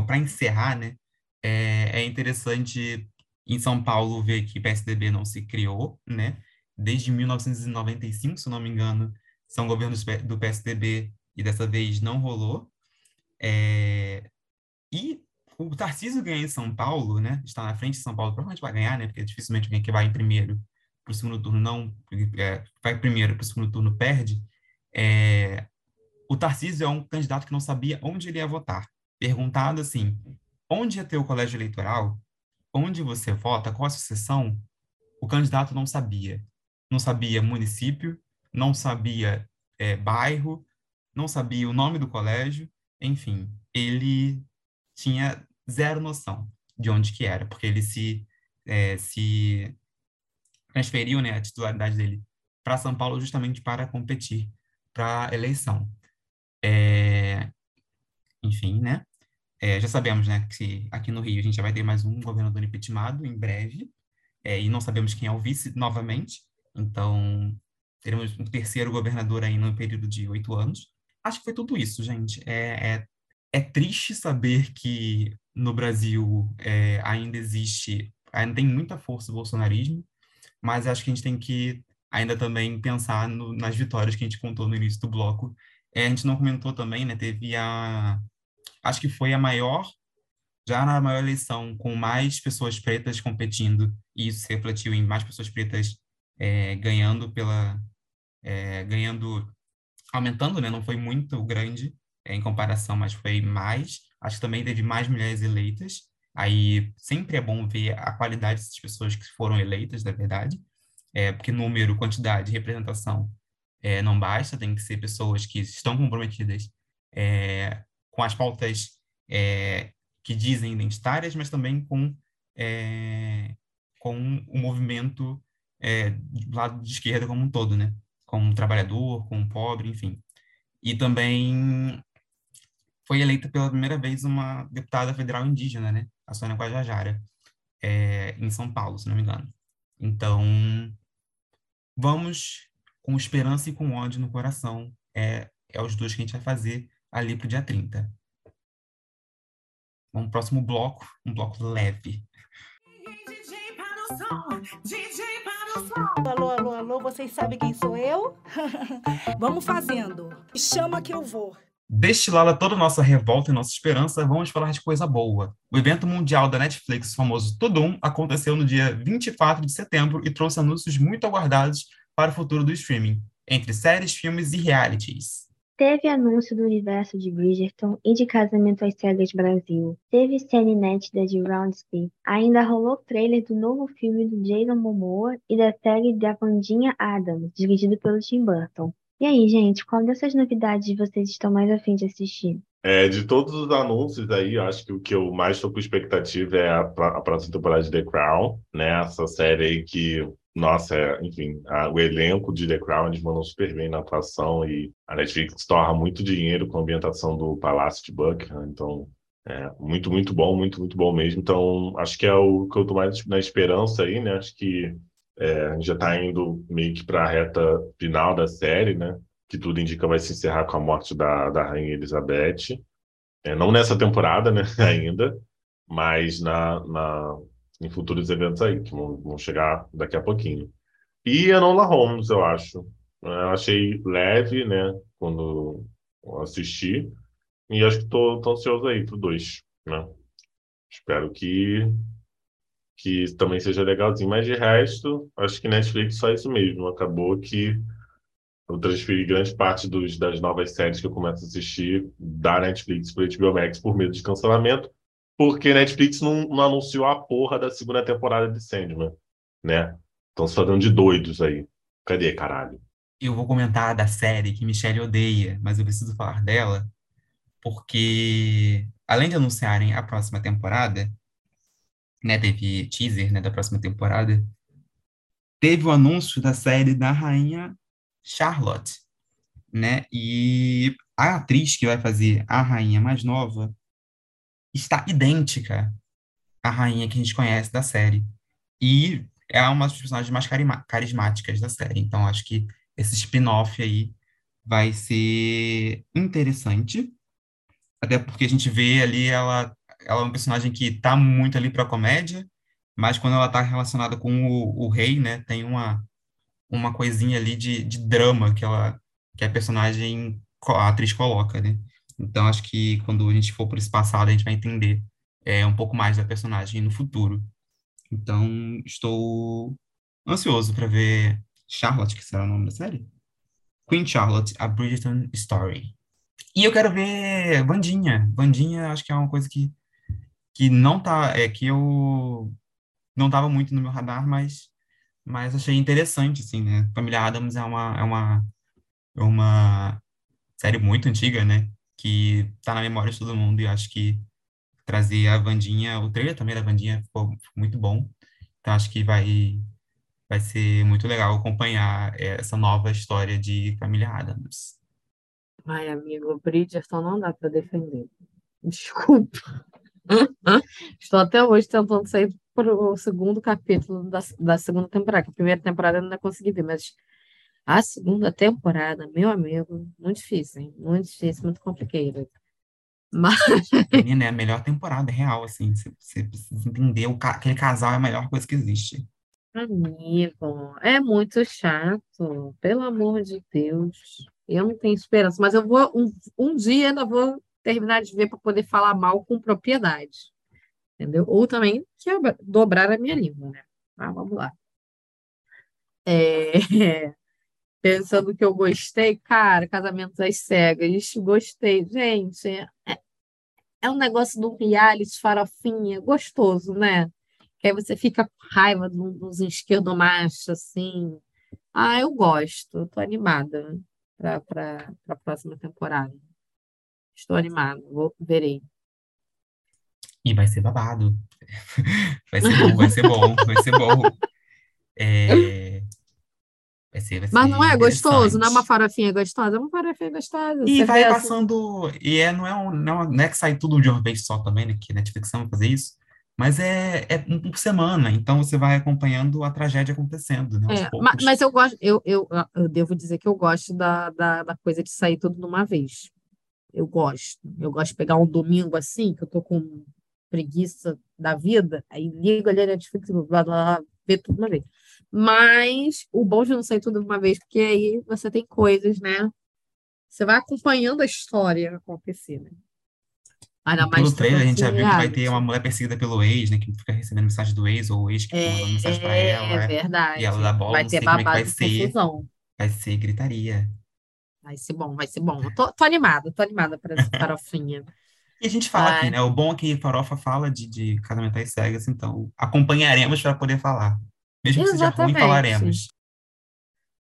para encerrar, né, é, é, interessante em São Paulo ver que PSDB não se criou, né? Desde 1995, se não me engano, são governos do PSDB e dessa vez não rolou. É, e o Tarcísio ganha em São Paulo, né? Está na frente de São Paulo, provavelmente vai ganhar, né? Porque dificilmente alguém que vai em primeiro para o segundo turno não é, vai primeiro para o segundo turno perde. É, o Tarcísio é um candidato que não sabia onde ele ia votar. Perguntado assim, onde é teu colégio eleitoral? Onde você vota? Qual a sucessão? O candidato não sabia. Não sabia município, não sabia é, bairro, não sabia o nome do colégio, enfim, ele tinha zero noção de onde que era, porque ele se, é, se transferiu, né, a titularidade dele para São Paulo justamente para competir para a eleição. É, enfim, né? É, já sabemos, né, que aqui no Rio a gente já vai ter mais um governador impeachmentado em breve, é, e não sabemos quem é o vice novamente, então teremos um terceiro governador aí no período de oito anos. Acho que foi tudo isso, gente. É, é, triste saber que no Brasil é, ainda existe, ainda tem muita força o bolsonarismo, mas acho que a gente tem que ainda também pensar no, nas vitórias que a gente contou no início do bloco, é, a gente não comentou também, né? Teve a. Acho que foi a maior, já na maior eleição, com mais pessoas pretas competindo, e isso se refletiu em mais pessoas pretas é, ganhando pela. É, ganhando. aumentando, né? Não foi muito grande em comparação, mas foi mais. Acho que também teve mais mulheres eleitas. Aí sempre é bom ver a qualidade dessas pessoas que foram eleitas, na verdade, é, porque número, quantidade, representação é, não basta, tem que ser pessoas que estão comprometidas é, com as pautas é, que dizem identitárias, mas também com, é, com o movimento é, do lado de esquerda como um todo, né? Com o trabalhador, com o pobre, enfim. E também foi eleita pela primeira vez uma deputada federal indígena, né? A Sônia Guajajara, é, em São Paulo, se não me engano. Então, vamos com esperança e com ódio no coração. É, é os dois que a gente vai fazer ali para o dia 30. Vamos pro próximo bloco, um bloco leve. Alô, alô, alô, vocês sabem quem sou eu? Vamos fazendo. Chama que eu vou. Destilada toda a nossa revolta e nossa esperança, vamos falar de coisa boa. O evento mundial da Netflix, famoso Tudum, aconteceu no dia 24 de setembro e trouxe anúncios muito aguardados para o futuro do streaming, entre séries, filmes e realities. Teve anúncio do universo de Bridgerton e de Casamento às Cegas Brasil. Teve cena inédita de Roundspeak. Ainda rolou trailer do novo filme do Jason Momoa e da série da Vandinha Adams, dirigido pelo Tim Burton. E aí, gente, qual dessas novidades vocês estão mais afim de assistir? É, de todos os anúncios aí, acho que o que eu mais estou com expectativa é a, a próxima temporada de The Crown, né? Essa série aí que nossa, é, enfim, a, o elenco de The Crown eles mandam super bem na atuação e a Netflix torra muito dinheiro com a ambientação do Palácio de Buckingham, então é muito, muito bom, muito, muito bom mesmo. Então, acho que é o que eu tô mais na esperança aí, né? Acho que é, a gente já está indo meio que para a reta final da série, né? Que tudo indica vai se encerrar com a morte da, da Rainha Elizabeth. É, não nessa temporada, né? Ainda, mas na, na, em futuros eventos aí, que vão, vão chegar daqui a pouquinho. E Enola Holmes, eu acho. Eu achei leve, né, quando assisti. E acho que tô ansioso aí pro dois, né? Espero que que também seja legalzinho. Mas de resto, acho que Netflix só isso mesmo. Acabou que eu transferi grande parte dos, das novas séries que eu começo a assistir da Netflix para HBO Max por medo de cancelamento porque Netflix não, não, anunciou a porra da segunda temporada de Sandman, né? Estão se fazendo de doidos aí. Cadê, caralho? Eu vou comentar da série que Michelle odeia, mas eu preciso falar dela, porque além de anunciarem a próxima temporada, né, teve teaser, né, da próxima temporada, teve o anúncio da série da rainha Charlotte, né? E a atriz que vai fazer a rainha mais nova está idêntica à rainha que a gente conhece da série. E é uma das personagens mais carismáticas da série. Então, acho que esse spin-off aí vai ser interessante. Até porque a gente vê ali ela, ela é uma personagem que tá muito ali para comédia, mas quando ela tá relacionada com o, o rei, né, tem uma, uma coisinha ali de, de drama que ela que a personagem, a atriz coloca, né? Então, acho que quando a gente for por esse passado, a gente vai entender é, um pouco mais da personagem no futuro. Então, estou ansioso para ver Charlotte, que será o nome da série? Queen Charlotte, A Bridgerton Story. E eu quero ver Vandinha. Vandinha, acho que é uma coisa que, que não tá, é que eu não estava muito no meu radar, mas, mas achei interessante, assim, né? Família Adams é uma, é uma, é uma série muito antiga, né? que tá na memória de todo mundo e acho que trazer a Vandinha, o trailer também da Vandinha ficou muito bom. Então acho que vai vai ser muito legal acompanhar essa nova história de Família Adams. Ai, amigo, Bridgerton não dá para defender. Desculpa. Estou até hoje tentando sair para o segundo capítulo da, da segunda temporada. A primeira temporada eu ainda consegui ver, mas a segunda temporada, meu amigo, muito difícil, hein? Muito difícil, muito complicado. Mas... Menina, é a melhor temporada, real, assim. Você, precisa entender, o, aquele casal é a melhor coisa que existe. Amigo, é muito chato, pelo amor de Deus. Eu não tenho esperança, mas eu vou, um, um dia ainda vou terminar de ver para poder falar mal com propriedade. Entendeu? Ou também dobrar a minha língua, né? Ah, vamos lá. É... pensando que eu gostei, cara, Casamentos às Cegas, gostei. Gente, é, é um negócio do reality, farofinha, gostoso, né? Que aí você fica com raiva dos esquerdomachos, assim. Ah, eu gosto, tô animada para a próxima temporada. Estou animada, vou, verei. E vai ser babado. Vai ser bom, vai ser bom, vai ser bom. É... Vai ser, vai Mas não é gostoso? Não é uma farofinha gostosa? É uma farofinha gostosa. E vai assim- passando. E é, não, é um, não, não é que sai tudo de uma vez só também, né? Que Netflix ama fazer isso. Mas é, é um por semana. Então você vai acompanhando a tragédia acontecendo, né? É, ma- poucos. mas, eu gosto, eu, eu, eu devo dizer que eu gosto da, da, da coisa de sair tudo de uma vez. Eu gosto. Eu gosto de pegar um domingo assim, que eu tô com preguiça da vida, aí ligo ali a Netflix, blá, blá, blá, ver tudo uma vez. Mas o bom de não sair tudo de uma vez, porque aí você tem coisas, né? Você vai acompanhando a história acontecer, né? Ainda E mais pelo trailer, a gente já viu que vai ter reality. uma mulher perseguida pelo ex, né? Que fica recebendo mensagem do ex, ou o ex que fica mandando mensagem pra É ela. verdade. E ela dá bola, Vai não ter sei como é que vai ser. confusão. Vai ser gritaria. Vai ser bom, vai ser bom. Eu tô, tô animada, tô animada para essa farofinha. E a gente fala aqui, né? O bom é que Farofa fala de, de casamentais cegas, então acompanharemos para poder falar. Mesmo que seja ruim, Exatamente. falaremos.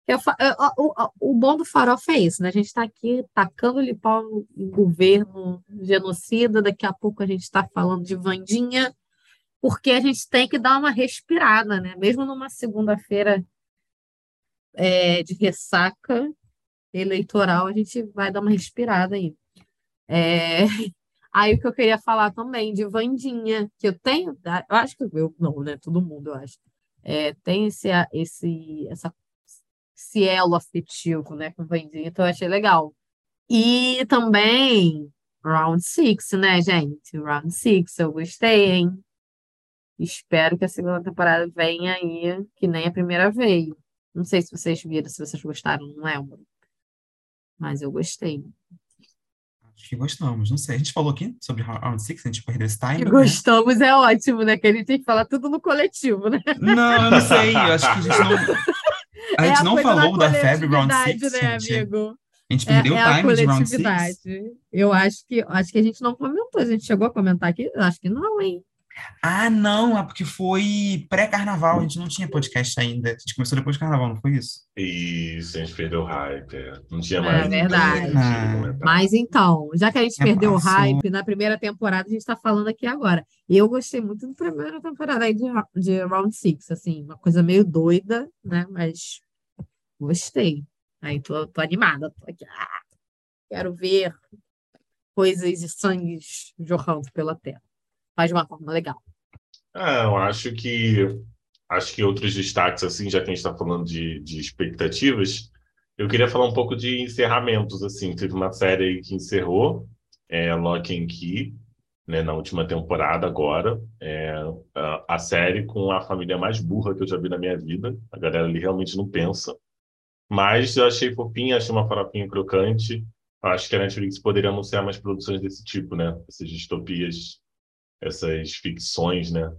Eu fa- eu- o, o- o bom do farofa é isso, né? A gente está aqui tacando-lhe pau em governo genocida, daqui a pouco a gente está falando de Vandinha, porque a gente tem que dar uma respirada, né? Mesmo numa segunda-feira é, de ressaca eleitoral, a gente vai dar uma respirada aí. É, Aí o que eu queria falar também de Vandinha, que eu tenho, eu acho que eu não, né? Todo mundo, eu acho. É, tem esse, esse, essa, esse elo afetivo, né, com Vandinha, então eu achei legal. E também Round Six, né, gente? Round Six, eu gostei, hein? Espero que a segunda temporada venha aí, que nem a primeira veio. Não sei se vocês viram, se vocês gostaram, não lembro. Mas eu gostei. Acho que gostamos. Não sei. A gente falou aqui sobre Round Six, a gente perdeu esse time. Né? gostamos é ótimo, né? Que a gente tem que falar tudo no coletivo, né? Não, eu não sei. Eu acho que a gente não. A É gente não coisa da falou da febre Round Six, né, gente. amigo? A gente É, perdeu é o a time de Round Six. Eu acho que, acho que a gente não comentou. A gente chegou a comentar aqui? Acho que não, hein? Ah, não, é porque foi pré-carnaval, a gente não tinha podcast ainda. A gente começou depois do carnaval, não foi isso? Isso, a gente perdeu o hype. é. Não tinha É mais. verdade. ninguém pra comentar. Mas então, já que a gente É, perdeu o passou. hype na primeira temporada, a gente está falando aqui agora. Eu gostei muito da primeira temporada aí de, de Round Six, assim, uma coisa meio doida, né? Mas gostei. Aí tô, tô animada, tô aqui. ah, quero ver coisas e sangues jorrando pela terra. Mas de uma forma legal. Ah, eu acho que acho que outros destaques, assim, já que a gente está falando de, de expectativas, eu queria falar um pouco de encerramentos, assim. Teve uma série aí que encerrou, é, Lock and Key, né, na última temporada agora. É, a, a série com a família mais burra que eu já vi na minha vida. A galera ali realmente não pensa. Mas eu achei fofinha, achei uma farofinha crocante. Acho que a Netflix poderia anunciar mais produções desse tipo, né? Essas distopias, essas ficções, né?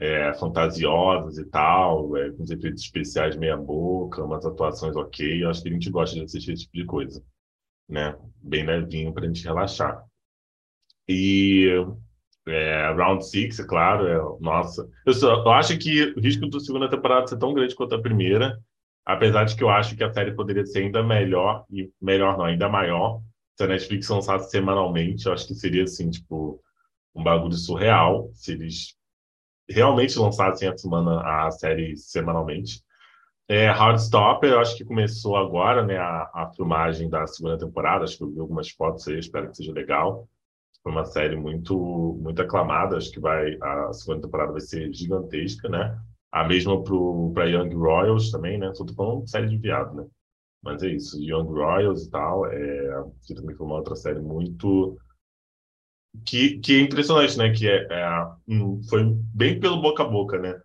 É, fantasiosas e tal, é, com os efeitos especiais meia boca, umas atuações ok. Eu acho que a gente gosta de assistir esse tipo de coisa, né? Bem levinho para a gente relaxar. E é, Round Six, é claro, é, nossa. Eu, só, eu acho que o risco da segunda temporada ser tão grande quanto a primeira, apesar de que eu acho que a série poderia ser ainda melhor, e melhor não, ainda maior, se a Netflix lançasse semanalmente. Eu acho que seria, assim, tipo, um bagulho surreal se eles realmente lançassem a semana a série semanalmente. É, Heartstopper, eu acho que começou agora, né, a, a filmagem da segunda temporada. Acho que eu vi algumas fotos aí, espero que seja legal. Foi uma série muito muito aclamada, acho que vai a segunda temporada vai ser gigantesca, né? A mesma para Young Royals também, né? Só tô falando série de viado, né? Mas é isso, Young Royals e tal, é, que também foi uma outra série muito que, que é impressionante, né? Que é, é, hum, foi bem pelo boca a boca, né?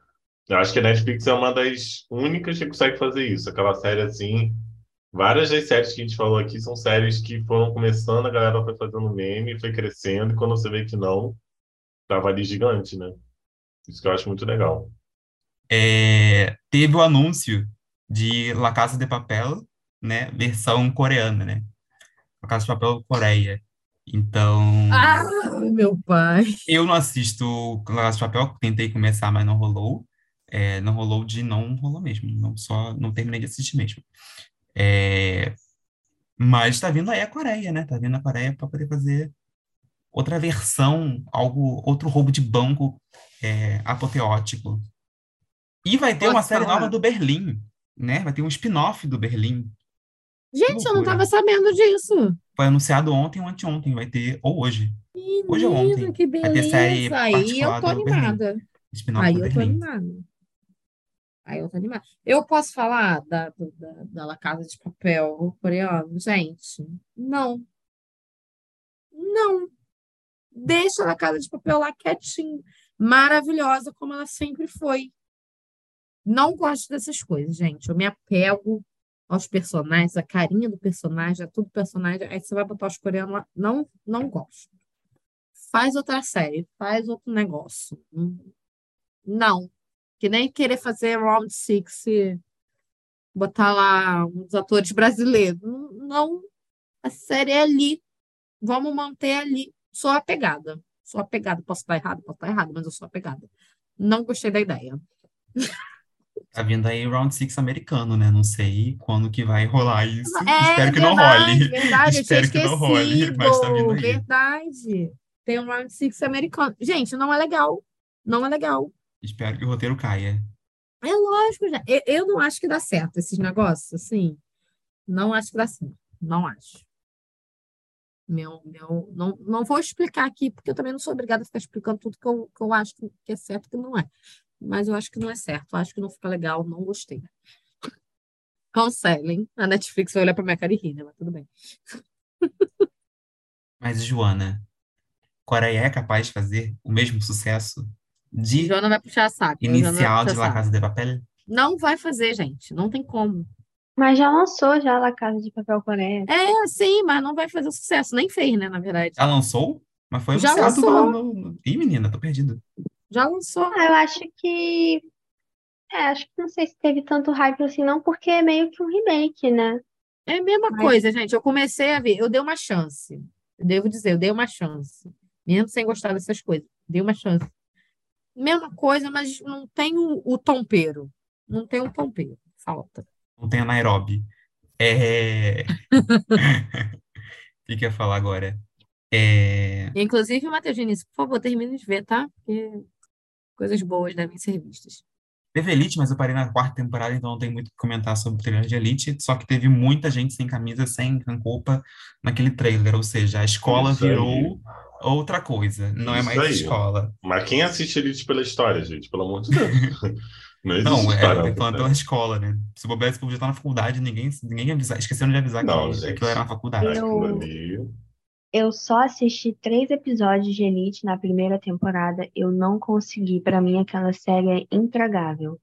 Eu acho que a Netflix é uma das únicas que consegue fazer isso. Aquela série assim. Várias das séries que a gente falou aqui são séries que foram começando, a galera foi fazendo meme, foi crescendo, e quando você vê que não, tava ali gigante, né? Isso que eu acho muito legal. É, teve o anúncio de La Casa de Papel, né? Versão coreana, né? La Casa de Papel Coreia. Então, Ah, meu pai. eu não assisto Casa de Papel, tentei começar, mas não rolou. É, não rolou de não rolou mesmo, não só não terminei de assistir mesmo. É, mas tá vindo aí a Coreia, né? Tá vindo a Coreia para poder fazer outra versão, algo, outro roubo de banco é, apoteótico. E vai ter Posso uma série falar? nova do Berlim, né? Vai ter um spin-off do Berlim. Gente, eu não tava sabendo disso. Foi anunciado ontem ou anteontem, vai ter, ou hoje. Hoje ou ontem. que Vai ter série beleza. Aí eu tô animada. Aí eu tô animada. Aí eu tô animada. Eu posso falar da, da, da La Casa de Papel coreano? Gente, não. Não. Deixa a La Casa de Papel lá quietinho. Maravilhosa como ela sempre foi. Não gosto dessas coisas, gente. Eu me apego aos personagens, a carinha do personagem, a tudo personagem. Aí você vai botar os coreanos lá. Não, não gosto. Faz outra série, faz outro negócio. Hum, Não. Que nem querer fazer Round Six e botar lá uns atores brasileiros. Não, não. a série é ali. Vamos manter ali. Sou apegada. Sou apegada. Posso estar errado, posso estar errado, mas eu sou apegada. Não gostei da ideia. Tá vindo aí Round Six americano, né? Não sei quando que vai rolar isso. É Espero que não verdade, role. Verdade, Espero que não role, mas tá vindo aí. Verdade. Tem um Round Six americano. Gente, não é legal. Não é legal. Espero que o roteiro caia. É lógico, já. Eu, eu não acho que dá certo esses negócios, assim. Não acho que dá certo. Não acho. Meu, meu, não, não vou explicar aqui, porque eu também não sou obrigada a ficar explicando tudo que eu, que eu acho que é certo e que não é. Mas eu acho que não é certo. Eu acho que não fica legal, não gostei. Cancelem. A Netflix vai olhar pra minha cara e rir, né? Mas tudo bem. Mas, Joana, Coreia é capaz de fazer o mesmo sucesso de Joana vai puxar saco. Joana vai inicial de La saco. Casa de Papel? Não vai fazer, gente. Não tem como. Mas já lançou já La Casa de Papel Coreia. É, sim, mas não vai fazer sucesso. Nem fez, né, na verdade. Já lançou? Mas foi Já lançou. no, no... Ih, menina, tô perdido. Já lançou. Ah, eu acho que. É, acho que não sei se teve tanto hype assim, não, porque é meio que um remake, né? É a mesma Mas- coisa, gente. Eu comecei a ver, eu dei uma chance. Eu devo dizer, eu dei uma chance. Mesmo sem gostar dessas coisas. Dei uma chance. Mesma coisa, mas não tem o, o tompeiro. Não tem o tompeiro. Falta. Não tem a Nairobi. É... O que que eu ia falar agora? É... Inclusive, Matheus Diniz, por favor, termine de ver, tá? Porque coisas boas devem ser vistas. Teve Elite, mas eu parei na quarta temporada, então não tem muito o que comentar sobre o trailer de Elite. Só que teve muita gente sem camisa, sem roupa naquele trailer. Ou seja, a escola Isso aí. virou outra coisa. Não é Isso mais aí. escola. Mas quem assiste Elite pela história, gente? Pelo amor de Deus. Não Não, é, eu tô falando pela escola, né? Se bobear, esse povo já tá na faculdade, ninguém, ninguém avisar. Esqueceram de avisar Não, que gente. aquilo era na faculdade. Eu-. Eu só assisti três episódios de Elite na primeira temporada. Eu não consegui. Pra mim, aquela série é intragável.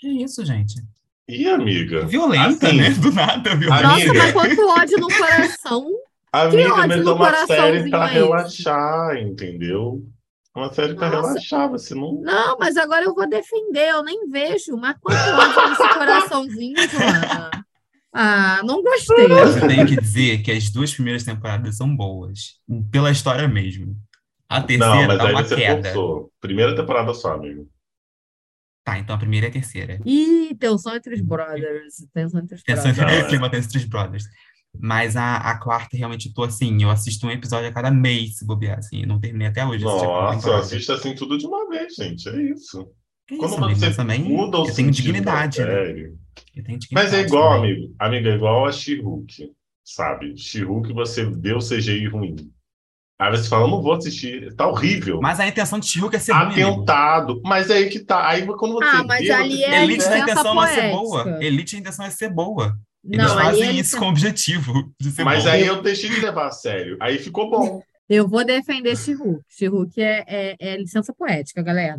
Que isso, gente? E amiga? Violenta, Assim, né? Do nada, violenta. Amiga. Nossa, mas quanto ódio no coração. Amiga, ódio mas é no uma série pra é esse? relaxar, entendeu? Uma série pra Nossa. relaxar, você não. Não, mas agora eu vou defender, eu nem vejo. Mas quanto ódio nesse coraçãozinho, Joana? Ah, não gostei. Eu tenho que dizer que as duas primeiras temporadas são boas. Pela história mesmo. A Não, terceira mas dá aí uma você queda. forçou. Primeira temporada só, amigo. Tá, então a primeira e a terceira. Ih, tensão entre os brothers. Tensão entre os brothers. Não, é. clima entre Três Brothers. Mas a, a quarta realmente eu tô assim, eu assisto um episódio a cada mês, se bobear, assim. Eu não terminei até hoje. quarta Nossa, assisto assim tudo de uma vez, gente. É isso. Que Quando isso, amigo, você também muda o eu tenho dignidade, da né? Eu tenho Mas é dignidade igual, também. amigo. Amiga, é igual a She-Hulk, sabe? She-Hulk você deu CGI ruim. Aí você fala, não vou assistir, tá horrível. Mas a intenção de She-Hulk é ser ruim, amigo. Atentado. Mas é aí que tá. Aí quando você Ah, mas vê, ali você é Elite a intenção não é ser boa. poética. Elite a intenção é ser boa. Eles Não, fazem é isso com o objetivo de ser Mas bom. aí eu deixei de levar a sério. Aí ficou bom. Eu vou defender She-Hulk. She-Hulk é, é, é licença poética, galera.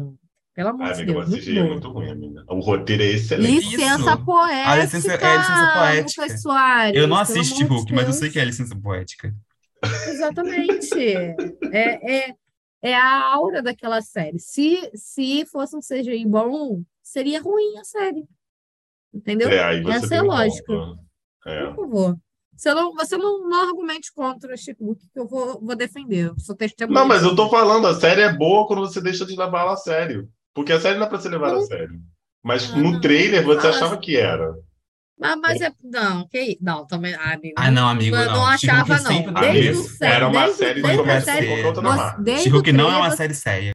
Pelo amor Ah, de Deus. o muito é muito ruim, amiga. O roteiro é excelente. Licença Isso. poética. A licença- é a licença poética. Lucas Soares, Eu não assisto Hulk, mas eu sei que é licença poética. Exatamente. É, é, é a aura daquela série. Se, se fosse um CGI bom, seria ruim a série. Entendeu? É, aí você Essa é lógica. ponto. É. Por favor. Você não, você não, não argumente contra Chico, que eu vou, vou defender. Eu sou testemunha. Não, mas eu tô falando, a série é boa quando você deixa de levá-la a sério. Porque a série não é pra ser levada a sério. Mas Ah, no trailer você Ah, achava que era. Mas, mas é. Não, que Não, também. Ah, amigo. Ah, não, amigo. Eu não, não achava, não. sempre Desde Amigo, o série- era uma desde- série de desde a comédia série- por conta da você- Marvel. desde She-Hulk o não é uma série séria.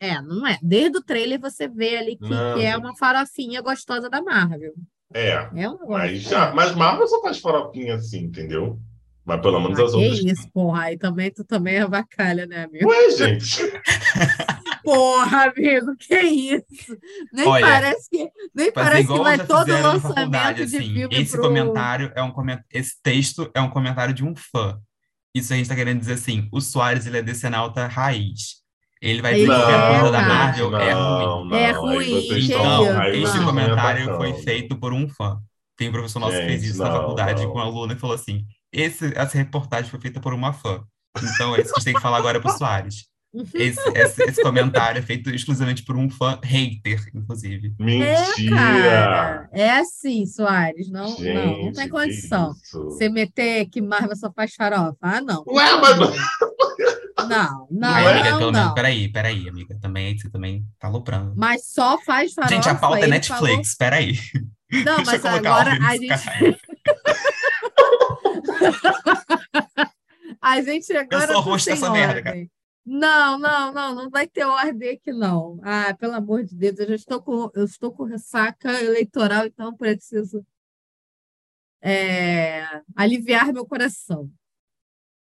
É, não é. Desde o trailer você vê ali que, que é uma farofinha gostosa da Marvel. É, É um negócio. mas, já, mas Marvel só faz farofinha assim, entendeu? Mas pelo menos Ah, as que outras. isso, porra. Aí também tu também é vacalha, né, amigo? Ué, gente. Porra, amigo, que isso? Nem Olha, parece que, nem parece que vai todo na lançamento de assim. filme Esse pro... comentário é um comentário, esse texto é um comentário de um fã. Isso a gente tá querendo dizer assim, o Soares, ele é decenalta raiz. Ele vai dizer que Não, qualquer coisa da cara. Marvel é ruim. não, É ruim, que estão- isso, aí vocês Este comentário foi feito por um fã. Tem um professor nosso que fez Gente, isso na não, faculdade não. com um aluno e falou assim: esse, essa reportagem foi feita por uma fã. Então é isso que a gente tem que falar agora pro Soares. Esse, esse, esse comentário é feito exclusivamente por um fã hater, inclusive. É, Mentira! cara. É assim, Soares. Não, não, não Gente, tem condição. Você meter que Marvel só faz farofa. Ah, não. Ué, mas Não, não, é? amiga, não, pelo menos, não. peraí, peraí, amiga. Também, você também tá aloprando. Mas só faz farofa. Gente, a pauta é Netflix, peraí. falou- Não, Deixa mas agora a gente. A gente agora sou tá sem dessa merda, cara. ordem. Não, não, não, não vai ter ordem aqui, não. Ah, pelo amor de Deus, eu já estou com, eu estou com ressaca eleitoral, então preciso é, aliviar meu coração.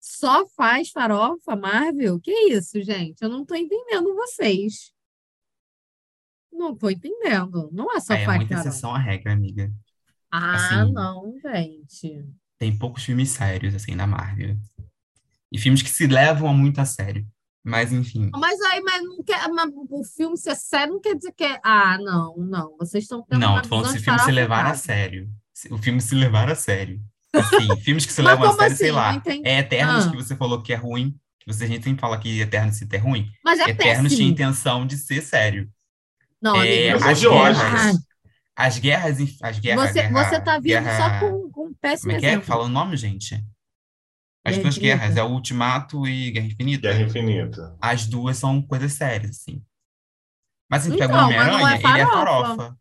Só faz farofa, Marvel? Que isso, gente? Eu não estou entendendo vocês. Não estou entendendo. Não é só é faz muita farofa. exceção à regra, amiga. Ah, assim. não, gente. Tem poucos filmes sérios, assim, na Marvel. E filmes que se levam muito a sério. Mas, enfim. Mas aí, mas não quer, mas o filme ser sério não quer dizer que é. Ah, não, não. Vocês estão tendo Não, tô falando se o filme se levar a sério. O filme se levar a sério. Assim, filmes que se levam a sério, sei assim? lá. Não entendi. É Eternos, Ah. que você falou que é ruim. Você, a gente sempre fala que Eternos se é ruim. Mas é Eternos tinha péssimo. intenção de ser sério. Não, É, amigo. sou as guerras. As guerras. em- As guerras. Você, guerra, você tá vindo guerra- só com, péssimo Como é que é? exemplo. Fala o nome, gente. As Guerra duas Infinita. guerras, é o Ultimato e Guerra Infinita. Guerra Infinita. As duas são coisas sérias, assim. Mas se gente pega o Então, mas não é Homem-Aranha, ele é farofa.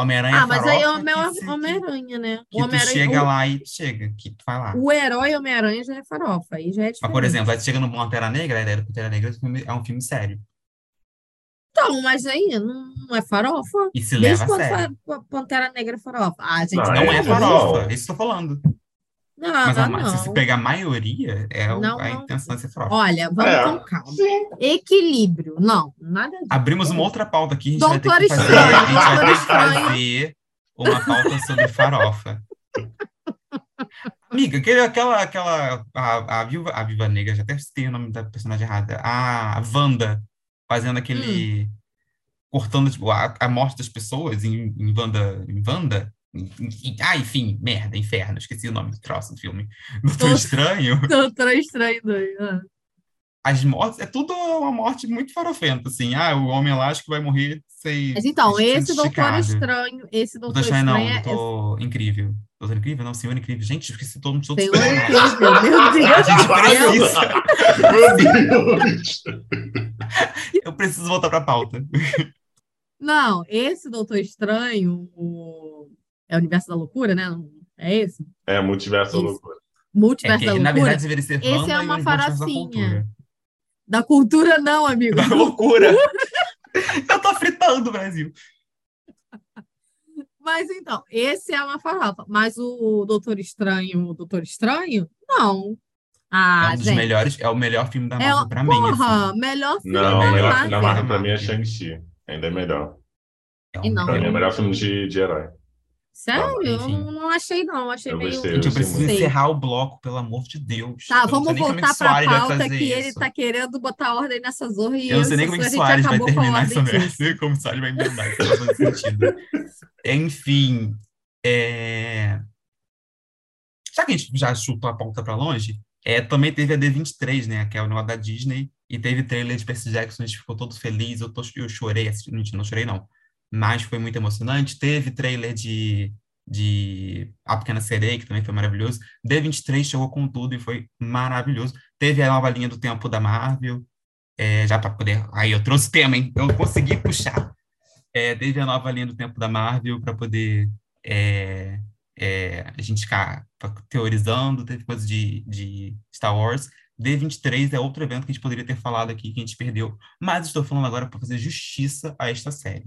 Homem-Aranha Ah, é mas farofa aí é o Homem-Aranha, né? que, tu Homem-Aranha, chega o, lá e chega, que tu vai lá. o herói Homem-Aranha já é farofa. Aí já é Mas, por diferente. exemplo, aí tu chega no Pantera Negra, a ideia do Pantera Negra é um filme sério. Então, mas aí não, não é farofa. E se Desde leva a quando sério. fa- Pantera Negra é farofa? Ah, gente, Não, Não é, é farofa, não. isso que eu tô falando. Não, Mas a não, se pegar a maioria, é Não, a não. intenção de ser farofa. Olha, vamos É. com calma. Sim. Equilíbrio. Não, nada disso. Abrimos uma outra pauta aqui, a gente vai ter Doutor que fazer, Estranho, a gente vai Doutor ter que fazer uma pauta sobre farofa. Amiga, aquela, aquela, a, a, Viúva, a Viúva Negra, já até citei o nome da personagem errada, a Wanda, fazendo aquele, cortando, tipo, a, a morte das pessoas em, em Wanda, em Wanda, Em- em- ah, enfim, merda, inferno, esqueci o nome do troço do filme. Doutor Doutor- Estranho, Doutor Estranho doido. Ah. as mortes, é tudo uma morte muito farofenta, assim, ah, o homem elástico vai morrer sem... Mas então, esse Doutor. Estranho, esse Doutor Doutor Estranho não, é. Doutor Incrível. Doutor Incrível, não, Senhor Incrível. Gente, eu esqueci todos os Senhor personagens. Incrível, meu A Deus. gente. Meu Deus! Eu preciso voltar pra pauta. Não, esse Doutor Estranho, o... é o Universo da Loucura, né? É esse? É, multiverso da Isso. loucura. É Multiverso que, da na Loucura. verdade, deveria ser Esse é uma da. Cultura. Da cultura, não, amigo. Da loucura. Eu tô fritando o Brasil. Mas então, esse é uma farofa. Mas o Doutor Estranho, o Doutor Estranho, não. Ah, é um dos gente. melhores, é o melhor filme da É, Marvel pra mim. porra, assim. melhor filme Não, melhor o melhor da filme da Marvel. Marvel pra mim é Shang-Chi. Ainda é melhor. É um não. Pra mim é o melhor- melhor filme de, de herói. Sério? Eu não, achei, não. Achei Eu meio. gostei, Gente, eu preciso encerrar o bloco, pelo amor de Deus. Tá, Eu vamos como é voltar pra Soares vai pauta que ele isso. tá querendo botar ordem nessa zorra e Eu não sei nem como é que a gente Soares vai a terminar essa merda. Como Soares vai emendar, isso não faz sentido. Enfim, é... já que a gente já chutou a ponta pra longe, é, também teve a D23, né, que é o negócio da Disney, e teve trailer de Percy Jackson, a gente ficou todo feliz, eu, tô, eu chorei assistindo, mentira, não chorei não, mas foi muito emocionante. Teve trailer de, de A Pequena Sereia, que também foi maravilhoso. D23 chegou com tudo e foi maravilhoso. Teve a nova linha do tempo da Marvel, é, já para poder. Aí eu trouxe tema, hein? Eu consegui puxar. É, teve a nova linha do tempo da Marvel para poder é, é, a gente ficar teorizando, teve coisa de, de Star Wars. D23 é outro evento que a gente poderia ter falado aqui, que a gente perdeu, mas estou falando agora para fazer justiça a esta série,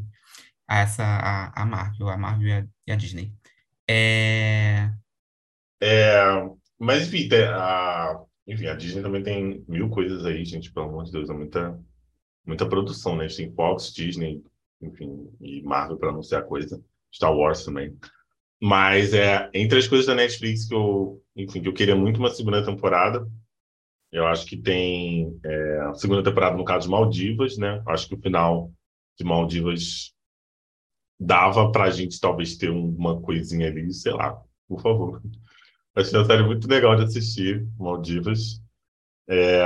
a essa a, a Marvel, a Marvel e a, e a Disney. É... É, mas, enfim, a, enfim, a Disney também tem mil coisas aí, gente, pelo amor de Deus, é muita, muita produção, né? A gente tem Fox, Disney, enfim, e Marvel para anunciar coisa, Star Wars também. Mas é entre as coisas da Netflix que eu, enfim, que eu queria muito uma segunda temporada. Eu acho que tem é, a segunda temporada no caso de Maldivas, né? Acho que o final de Maldivas dava para a gente talvez ter uma coisinha ali, sei lá, por favor. Achei uma série muito legal de assistir, Maldivas. É,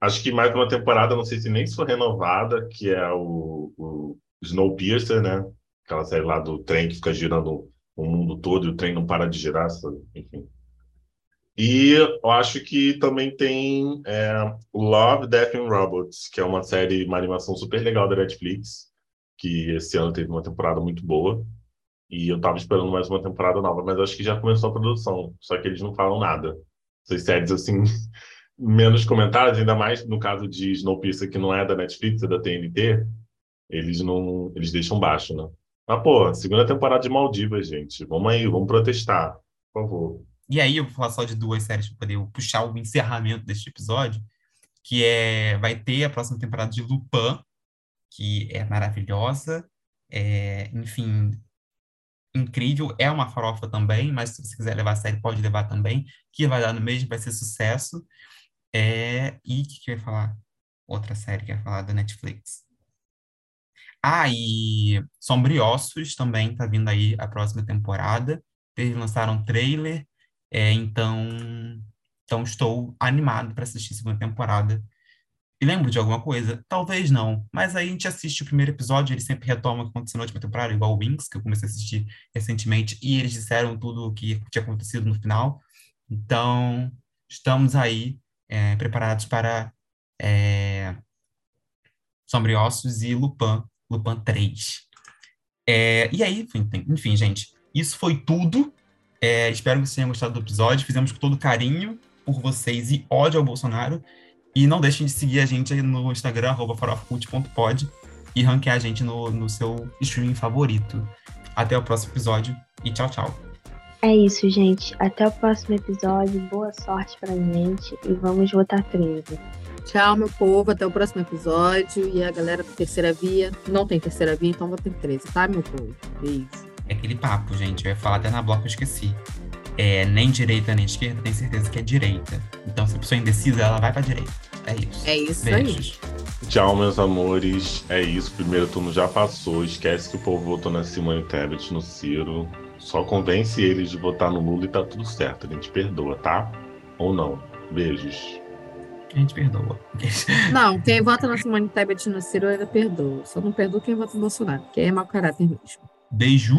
acho que mais uma temporada, não sei se nem se for renovada, que é o, o Snowpiercer, né? Aquela série lá do trem que fica girando o mundo todo e o trem não para de girar, enfim. E eu acho que também tem é, Love, Death and Robots, que é uma série, uma animação super legal da Netflix, que esse ano teve uma temporada muito boa. E eu tava esperando mais uma temporada nova, mas acho que já começou a produção, só que eles não falam nada. Essas séries, assim, menos comentários, ainda mais no caso de Snowpiercer, que não é da Netflix, é da TNT, eles não, eles deixam baixo, né? Ah, pô, segunda temporada de Maldivas, gente. Vamos aí, vamos protestar, por favor. E aí eu vou falar só de duas séries para poder puxar o encerramento deste episódio, que é vai ter a próxima temporada de Lupin, que é maravilhosa, é, enfim, incrível, é uma farofa também, mas se você quiser levar a série, pode levar também, que vai dar no mesmo, vai ser sucesso. É, e o que, que eu ia falar? Outra série que eu ia falar da Netflix. Ah, e Sombriossos também tá vindo aí a próxima temporada. Eles lançaram um trailer, é, então, então estou animado para assistir a segunda temporada. E lembro de alguma coisa? Talvez não. Mas aí a gente assiste o primeiro episódio, ele sempre retoma o que aconteceu na última temporada, igual o Wings, que eu comecei a assistir recentemente, e eles disseram tudo o que tinha acontecido no final. Então, estamos aí é, preparados para é, Sombriossos e Lupin Lupin 3. É, e aí, enfim, enfim, gente, isso foi tudo. É, espero que vocês tenham gostado do episódio. Fizemos com todo carinho por vocês e ódio ao Bolsonaro. E não deixem de seguir a gente no Instagram, farofacult.pod e ranquear a gente no, no seu streaming favorito. Até o próximo episódio e tchau, tchau. É isso, gente. Até o próximo episódio. Boa sorte pra gente e vamos votar 13. Tchau, meu povo. Até o próximo episódio. E a galera da terceira via. Não tem terceira via, então vou ter 13, tá, meu povo? Beijo. É aquele papo, gente. Eu ia falar até na bloco, eu esqueci. É, nem direita nem esquerda, tem certeza que é direita. Então, se a pessoa é indecisa, ela vai pra direita. É isso. É isso Beijos. aí. Tchau, meus amores. É isso. Primeiro turno já passou. Esquece que o povo votou na Simone Tebet, no Ciro. Só convence eles de votar no Lula e tá tudo certo. A gente perdoa, tá? Ou não. Beijos a gente perdoa. Não, quem vota na Simone Tebet no Ciro ainda perdoa. Só não perdoa quem vota no Bolsonaro, que é mau caráter mesmo. Beijo!